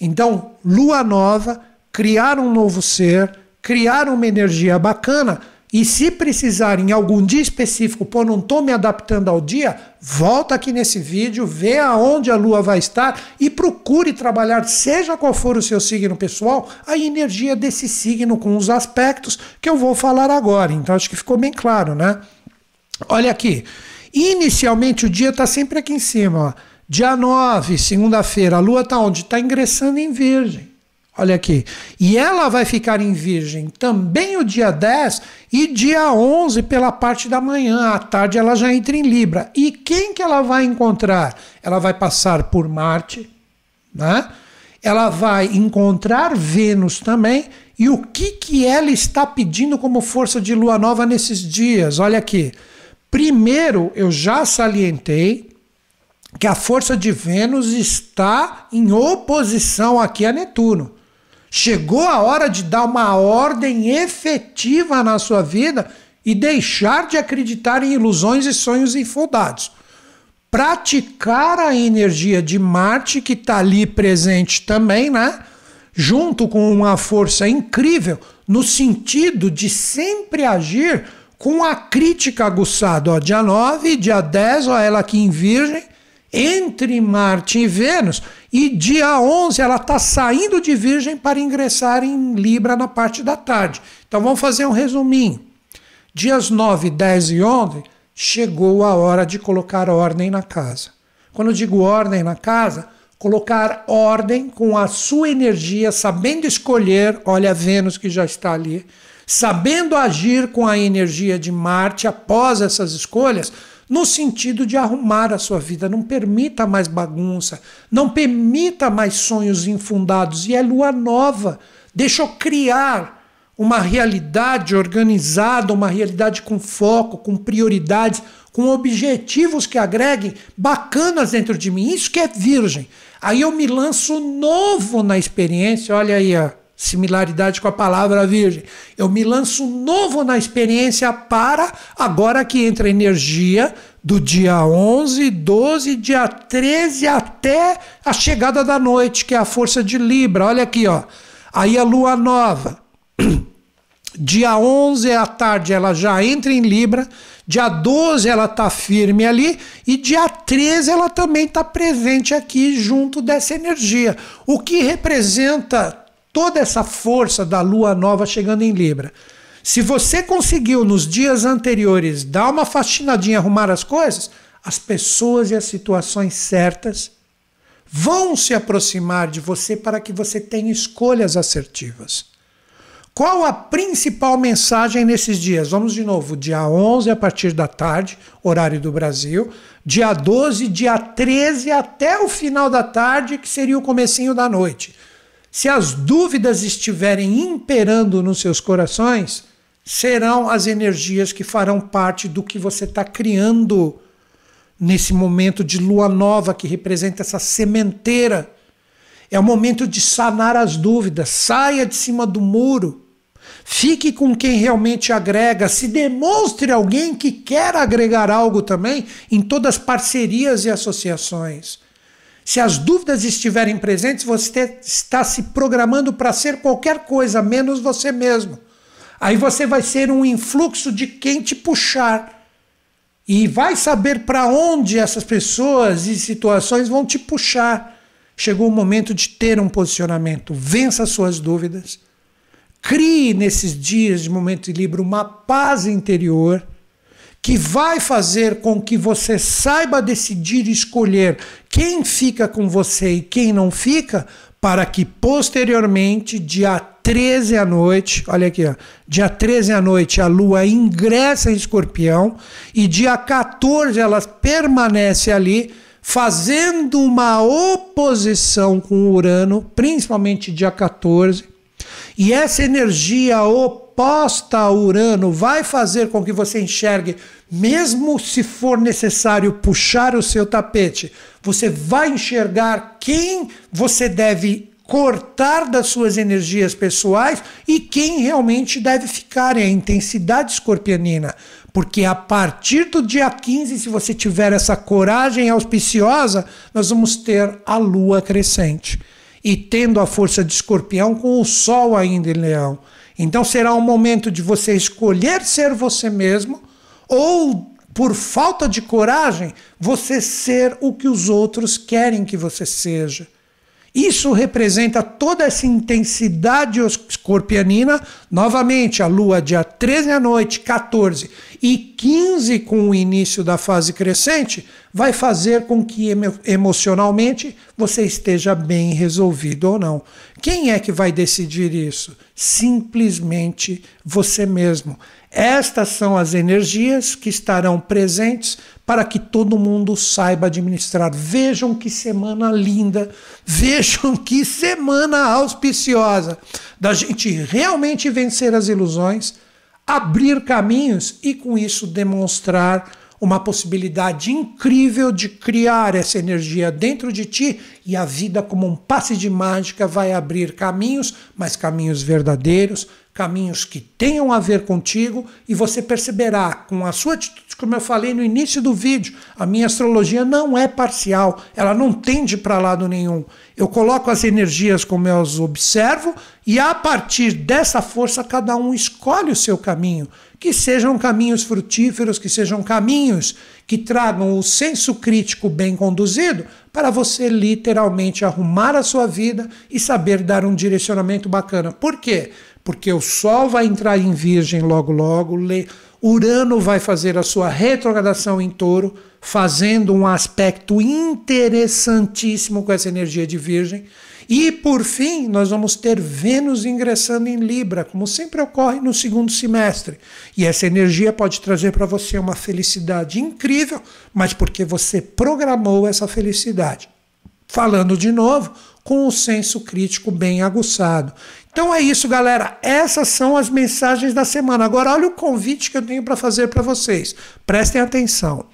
Speaker 1: então, lua nova, criar um novo ser, criar uma energia bacana. E se precisar em algum dia específico, pô, não estou me adaptando ao dia, volta aqui nesse vídeo, vê aonde a lua vai estar e procure trabalhar, seja qual for o seu signo pessoal, a energia desse signo com os aspectos que eu vou falar agora. Então acho que ficou bem claro, né? Olha aqui. Inicialmente o dia está sempre aqui em cima, ó. Dia 9, segunda-feira, a lua está onde? Está ingressando em Virgem. Olha aqui. E ela vai ficar em Virgem também o dia 10 e dia 11 pela parte da manhã. À tarde ela já entra em Libra. E quem que ela vai encontrar? Ela vai passar por Marte, né? Ela vai encontrar Vênus também. E o que que ela está pedindo como força de lua nova nesses dias? Olha aqui. Primeiro, eu já salientei que a força de Vênus está em oposição aqui a Netuno. Chegou a hora de dar uma ordem efetiva na sua vida e deixar de acreditar em ilusões e sonhos infundados. Praticar a energia de Marte, que está ali presente também, né? Junto com uma força incrível, no sentido de sempre agir com a crítica aguçada. Ó, dia 9, dia 10, ó, ela aqui em Virgem, entre Marte e Vênus, e dia 11 ela está saindo de Virgem para ingressar em Libra na parte da tarde. Então vamos fazer um resuminho. Dias 9, 10 e 11 chegou a hora de colocar ordem na casa. Quando eu digo ordem na casa, colocar ordem com a sua energia, sabendo escolher, olha Vênus que já está ali, sabendo agir com a energia de Marte após essas escolhas no sentido de arrumar a sua vida. Não permita mais bagunça, não permita mais sonhos infundados. E é lua nova. Deixa eu criar uma realidade organizada, uma realidade com foco, com prioridades, com objetivos que agreguem bacanas dentro de mim. Isso que é virgem. Aí eu me lanço novo na experiência. Olha aí, ó similaridade com a palavra virgem. Eu me lanço novo na experiência para agora que entra energia do dia 11, 12, dia 13 até a chegada da noite, que é a força de Libra. Olha aqui, ó. Aí a lua nova. (clears throat) Dia 11 à tarde ela já entra em Libra, dia 12 ela está firme ali e dia 13 ela também está presente aqui junto dessa energia, o que representa toda essa força da lua nova chegando em Libra. Se você conseguiu nos dias anteriores dar uma faxinadinha, arrumar as coisas, as pessoas e as situações certas vão se aproximar de você para que você tenha escolhas assertivas. Qual a principal mensagem nesses dias? Vamos de novo, dia 11 a partir da tarde, horário do Brasil, dia 12, dia 13 até o final da tarde, que seria o comecinho da noite. Se as dúvidas estiverem imperando nos seus corações, serão as energias que farão parte do que você está criando nesse momento de lua nova que representa essa sementeira. É o momento de sanar as dúvidas, saia de cima do muro. Fique com quem realmente agrega, se demonstre alguém que quer agregar algo também em todas as parcerias e associações. Se as dúvidas estiverem presentes, você está se programando para ser qualquer coisa, menos você mesmo. Aí você vai ser um influxo de quem te puxar. E vai saber para onde essas pessoas e situações vão te puxar. Chegou o momento de ter um posicionamento. Vença as suas dúvidas. Crie nesses dias de momento de livre uma paz interior que vai fazer com que você saiba decidir e escolher quem fica com você e quem não fica, para que posteriormente, dia 13 à noite, olha aqui, ó, dia 13 à noite a lua ingressa em escorpião e dia 14 ela permanece ali, fazendo uma oposição com Urano, principalmente dia 14. E essa energia oposta a Urano vai fazer com que você enxergue, mesmo se for necessário puxar o seu tapete, você vai enxergar quem você deve cortar das suas energias pessoais e quem realmente deve ficar, é intensidade escorpionina. Porque a partir do dia 15, se você tiver essa coragem auspiciosa, nós vamos ter a lua crescente. E tendo a força de escorpião com o sol ainda em leão. Então será um momento de você escolher ser você mesmo ou por falta de coragem, você ser o que os outros querem que você seja. Isso representa toda essa intensidade escorpianina. Novamente, a lua dia 13 à noite, 14 e 15 com o início da fase crescente, vai fazer com que emocionalmente você esteja bem resolvido ou não. Quem é que vai decidir isso? Simplesmente você mesmo. Estas são as energias que estarão presentes para que todo mundo saiba administrar. Vejam que semana linda, vejam (laughs) que semana auspiciosa da gente realmente vencer as ilusões, abrir caminhos e com isso demonstrar uma possibilidade incrível de criar essa energia dentro de ti e a vida, como um passe de mágica, vai abrir caminhos, mas caminhos verdadeiros, caminhos que tenham a ver contigo e você perceberá com a sua atitude, como eu falei no início do vídeo, a minha astrologia não é parcial, ela não tende para lado nenhum. Eu coloco as energias como eu as observo e a partir dessa força cada um escolhe o seu caminho, que sejam caminhos frutíferos, que sejam caminhos que tragam o senso crítico bem conduzido para você literalmente arrumar a sua vida e saber dar um direcionamento bacana. Por quê? Porque o Sol vai entrar em Virgem logo logo, Urano vai fazer a sua retrogradação em Touro, fazendo um aspecto interessantíssimo com essa energia de Virgem. E por fim, nós vamos ter Vênus ingressando em Libra, como sempre ocorre no segundo semestre. E essa energia pode trazer para você uma felicidade incrível, mas porque você programou essa felicidade. Falando de novo, com o senso crítico bem aguçado. Então é isso, galera. Essas são as mensagens da semana. Agora, olha o convite que eu tenho para fazer para vocês. Prestem atenção.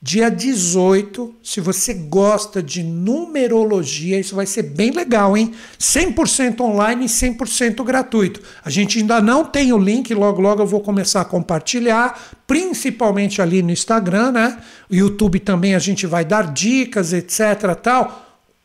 Speaker 1: Dia 18, se você gosta de numerologia, isso vai ser bem legal, hein? 100% online e 100% gratuito. A gente ainda não tem o link, logo logo eu vou começar a compartilhar, principalmente ali no Instagram, né? O YouTube também a gente vai dar dicas, etc, tal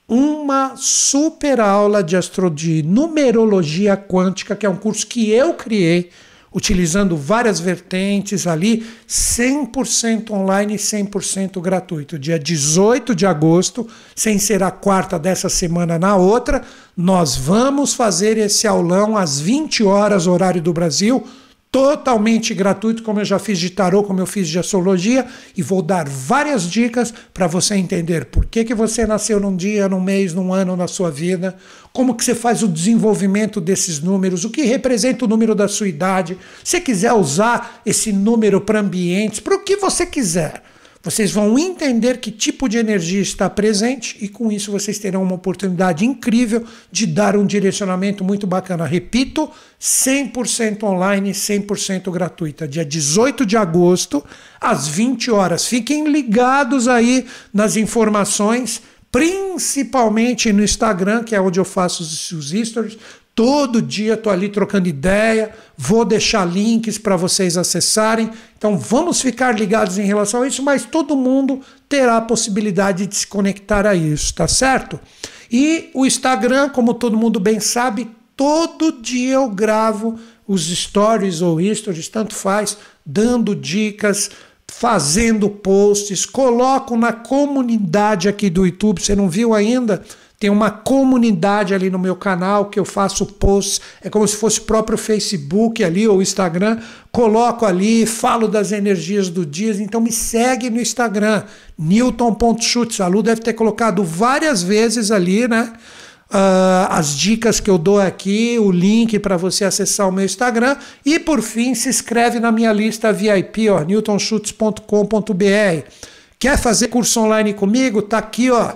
Speaker 1: uma super aula de, astro, de numerologia quântica, que é um curso que eu criei, utilizando várias vertentes ali, 100% online e 100% gratuito. Dia 18 de agosto, sem ser a quarta dessa semana na outra, nós vamos fazer esse aulão às 20 horas, horário do Brasil, totalmente gratuito, como eu já fiz de tarô, como eu fiz de astrologia, e vou dar várias dicas para você entender por que, que você nasceu num dia, num mês, num ano na sua vida, como que você faz o desenvolvimento desses números, o que representa o número da sua idade, se quiser usar esse número para ambientes, para o que você quiser. Vocês vão entender que tipo de energia está presente e com isso vocês terão uma oportunidade incrível de dar um direcionamento muito bacana. Repito, 100% online, 100% gratuita. Dia 18 de agosto, às 20 horas. Fiquem ligados aí nas informações, principalmente no Instagram, que é onde eu faço os stories. Todo dia estou ali trocando ideia, vou deixar links para vocês acessarem. Então vamos ficar ligados em relação a isso, mas todo mundo terá a possibilidade de se conectar a isso, tá certo? E o Instagram, como todo mundo bem sabe, todo dia eu gravo os stories ou stories, tanto faz, dando dicas, fazendo posts, coloco na comunidade aqui do YouTube. Você não viu ainda? Tem uma comunidade ali no meu canal que eu faço posts, é como se fosse o próprio Facebook ali ou Instagram. Coloco ali, falo das energias do dia, então me segue no Instagram, newton.schutz. A Lu deve ter colocado várias vezes ali, né? Uh, as dicas que eu dou aqui, o link para você acessar o meu Instagram e por fim se inscreve na minha lista VIP, ó, newtonschutz.com.br Quer fazer curso online comigo? Tá aqui, ó.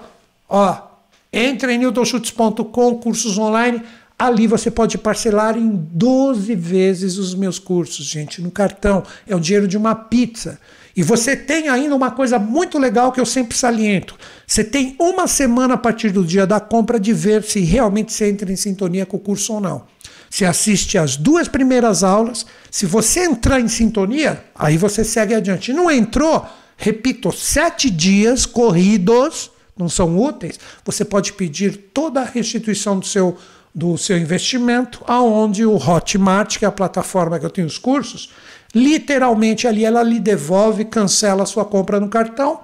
Speaker 1: Ó, entra em newtonschutz.com, cursos online. Ali você pode parcelar em 12 vezes os meus cursos, gente, no cartão. É o dinheiro de uma pizza. E você tem ainda uma coisa muito legal que eu sempre saliento. Você tem uma semana a partir do dia da compra de ver se realmente você entra em sintonia com o curso ou não. Você assiste as duas primeiras aulas. Se você entrar em sintonia, aí você segue adiante. Não entrou? Repito, sete dias corridos, não são úteis. Você pode pedir toda a restituição do seu do seu investimento, aonde o Hotmart, que é a plataforma que eu tenho os cursos, literalmente ali ela lhe devolve, cancela a sua compra no cartão.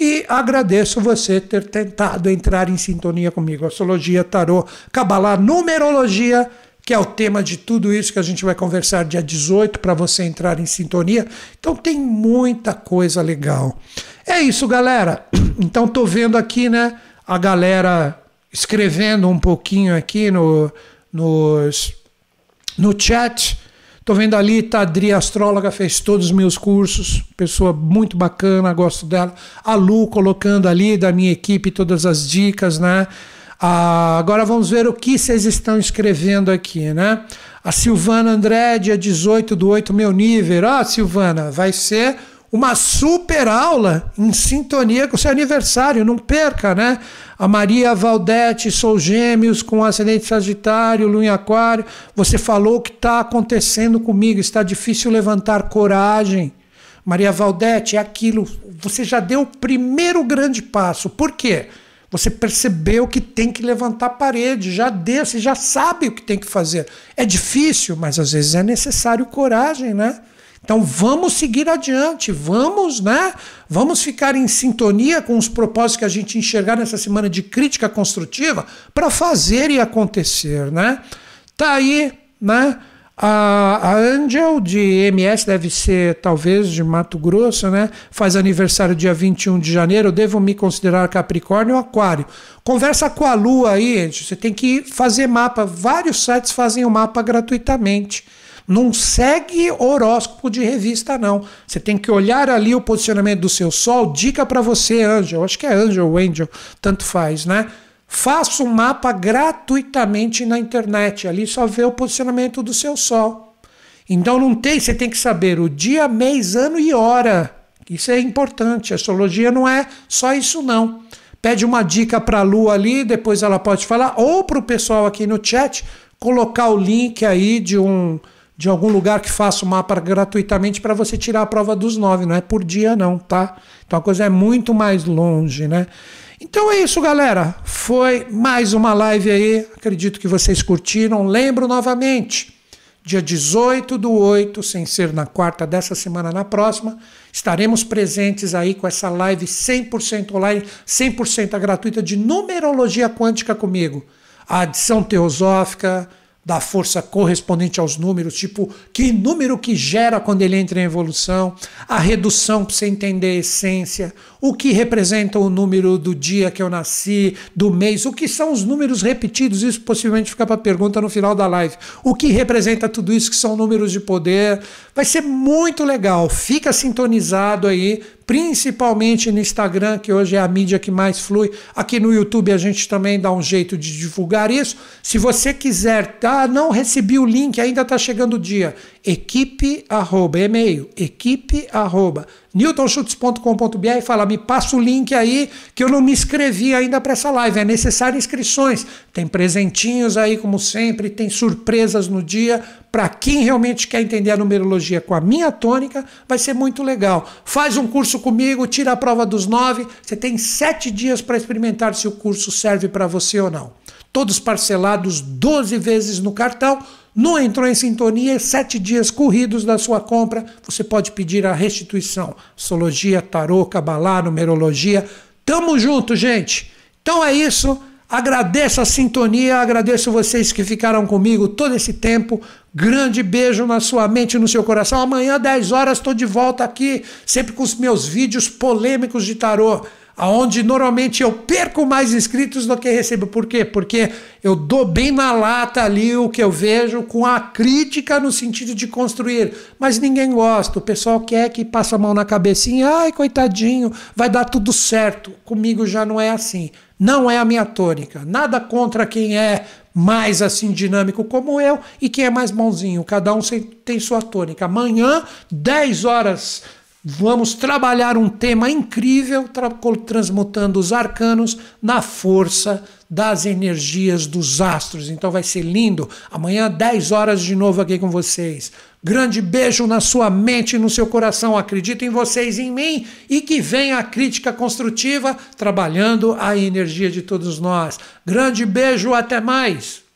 Speaker 1: E agradeço você ter tentado entrar em sintonia comigo. Astrologia, tarô, cabalá, numerologia, que é o tema de tudo isso que a gente vai conversar dia 18 para você entrar em sintonia. Então tem muita coisa legal. É isso, galera. (clears throat) Então tô vendo aqui, né, a galera escrevendo um pouquinho aqui no, nos, no chat. Tô vendo ali, tá a Adri, astróloga, fez todos os meus cursos, pessoa muito bacana, gosto dela. A Lu colocando ali da minha equipe todas as dicas, né? Ah, agora vamos ver o que vocês estão escrevendo aqui, né? A Silvana André, dia 18 do 8, meu nível. Ah, Silvana, vai ser uma super aula em sintonia com o seu aniversário, não perca, né? A Maria Valdete, sou gêmeos com ascendente sagitário, lua em aquário. Você falou o que está acontecendo comigo, está difícil levantar coragem. Maria Valdete, é aquilo, você já deu o primeiro grande passo. Por quê? Você percebeu que tem que levantar a parede, já deu, você já sabe o que tem que fazer. É difícil, mas às vezes é necessário coragem, né? Então vamos seguir adiante, vamos, né? Vamos ficar em sintonia com os propósitos que a gente enxergar nessa semana de crítica construtiva para fazer e acontecer, né? Tá aí, né? A, a Angel de MS deve ser talvez de Mato Grosso, né? Faz aniversário dia 21 de janeiro. Devo me considerar Capricórnio ou Aquário? Conversa com a Lua aí, gente. Você tem que fazer mapa. Vários sites fazem o mapa gratuitamente. Não segue horóscopo de revista, não. Você tem que olhar ali o posicionamento do seu sol. Dica para você, Angel. Acho que é Angel ou Angel, tanto faz, né? Faça um mapa gratuitamente na internet. Ali só vê o posicionamento do seu sol. Então não tem, você tem que saber o dia, mês, ano e hora. Isso é importante. A astrologia não é só isso, não. Pede uma dica para a Lua ali, depois ela pode falar, ou para o pessoal aqui no chat, colocar o link aí de um de algum lugar que faça o mapa gratuitamente para você tirar a prova dos nove, não é por dia não, tá? Então a coisa é muito mais longe, né? Então é isso, galera. Foi mais uma live aí. Acredito que vocês curtiram. Lembro novamente, dia 18 do 8, sem ser na quarta dessa semana, na próxima, estaremos presentes aí com essa live 100% online, 100% gratuita de numerologia quântica comigo. A adição teosófica, da força correspondente aos números, tipo que número que gera quando ele entra em evolução, a redução para você entender a essência, o que representa o número do dia que eu nasci, do mês, o que são os números repetidos, isso possivelmente fica para pergunta no final da live. O que representa tudo isso que são números de poder? Vai ser muito legal. Fica sintonizado aí principalmente no Instagram, que hoje é a mídia que mais flui. Aqui no YouTube a gente também dá um jeito de divulgar isso. Se você quiser, tá? Não recebi o link, ainda está chegando o dia. Equipe arroba, e-mail, equipe arroba newtonschutz.com.br e fala: me passa o link aí que eu não me inscrevi ainda para essa live. É necessário inscrições. Tem presentinhos aí, como sempre, tem surpresas no dia. Para quem realmente quer entender a numerologia com a minha tônica, vai ser muito legal. Faz um curso comigo, tira a prova dos nove. Você tem sete dias para experimentar se o curso serve para você ou não. Todos parcelados 12 vezes no cartão não entrou em sintonia, sete dias corridos da sua compra, você pode pedir a restituição. Astrologia, tarô, cabalá, numerologia. Tamo junto, gente. Então é isso. Agradeço a sintonia, agradeço vocês que ficaram comigo todo esse tempo. Grande beijo na sua mente e no seu coração. Amanhã, 10 horas, estou de volta aqui, sempre com os meus vídeos polêmicos de tarô. Aonde normalmente eu perco mais inscritos do que recebo. Por quê? Porque eu dou bem na lata ali o que eu vejo com a crítica no sentido de construir. Mas ninguém gosta. O pessoal quer que passe a mão na cabecinha. Ai, coitadinho, vai dar tudo certo. Comigo já não é assim. Não é a minha tônica. Nada contra quem é mais assim dinâmico como eu e quem é mais bonzinho. Cada um tem sua tônica. Amanhã, 10 horas Vamos trabalhar um tema incrível, tra transmutando os arcanos na força das energias dos astros. Então vai ser lindo. Amanhã, 10 horas de novo aqui com vocês. Grande beijo na sua mente e no seu coração. Acredito em vocês, em mim e que venha a crítica construtiva trabalhando a energia de todos nós. Grande beijo, até mais.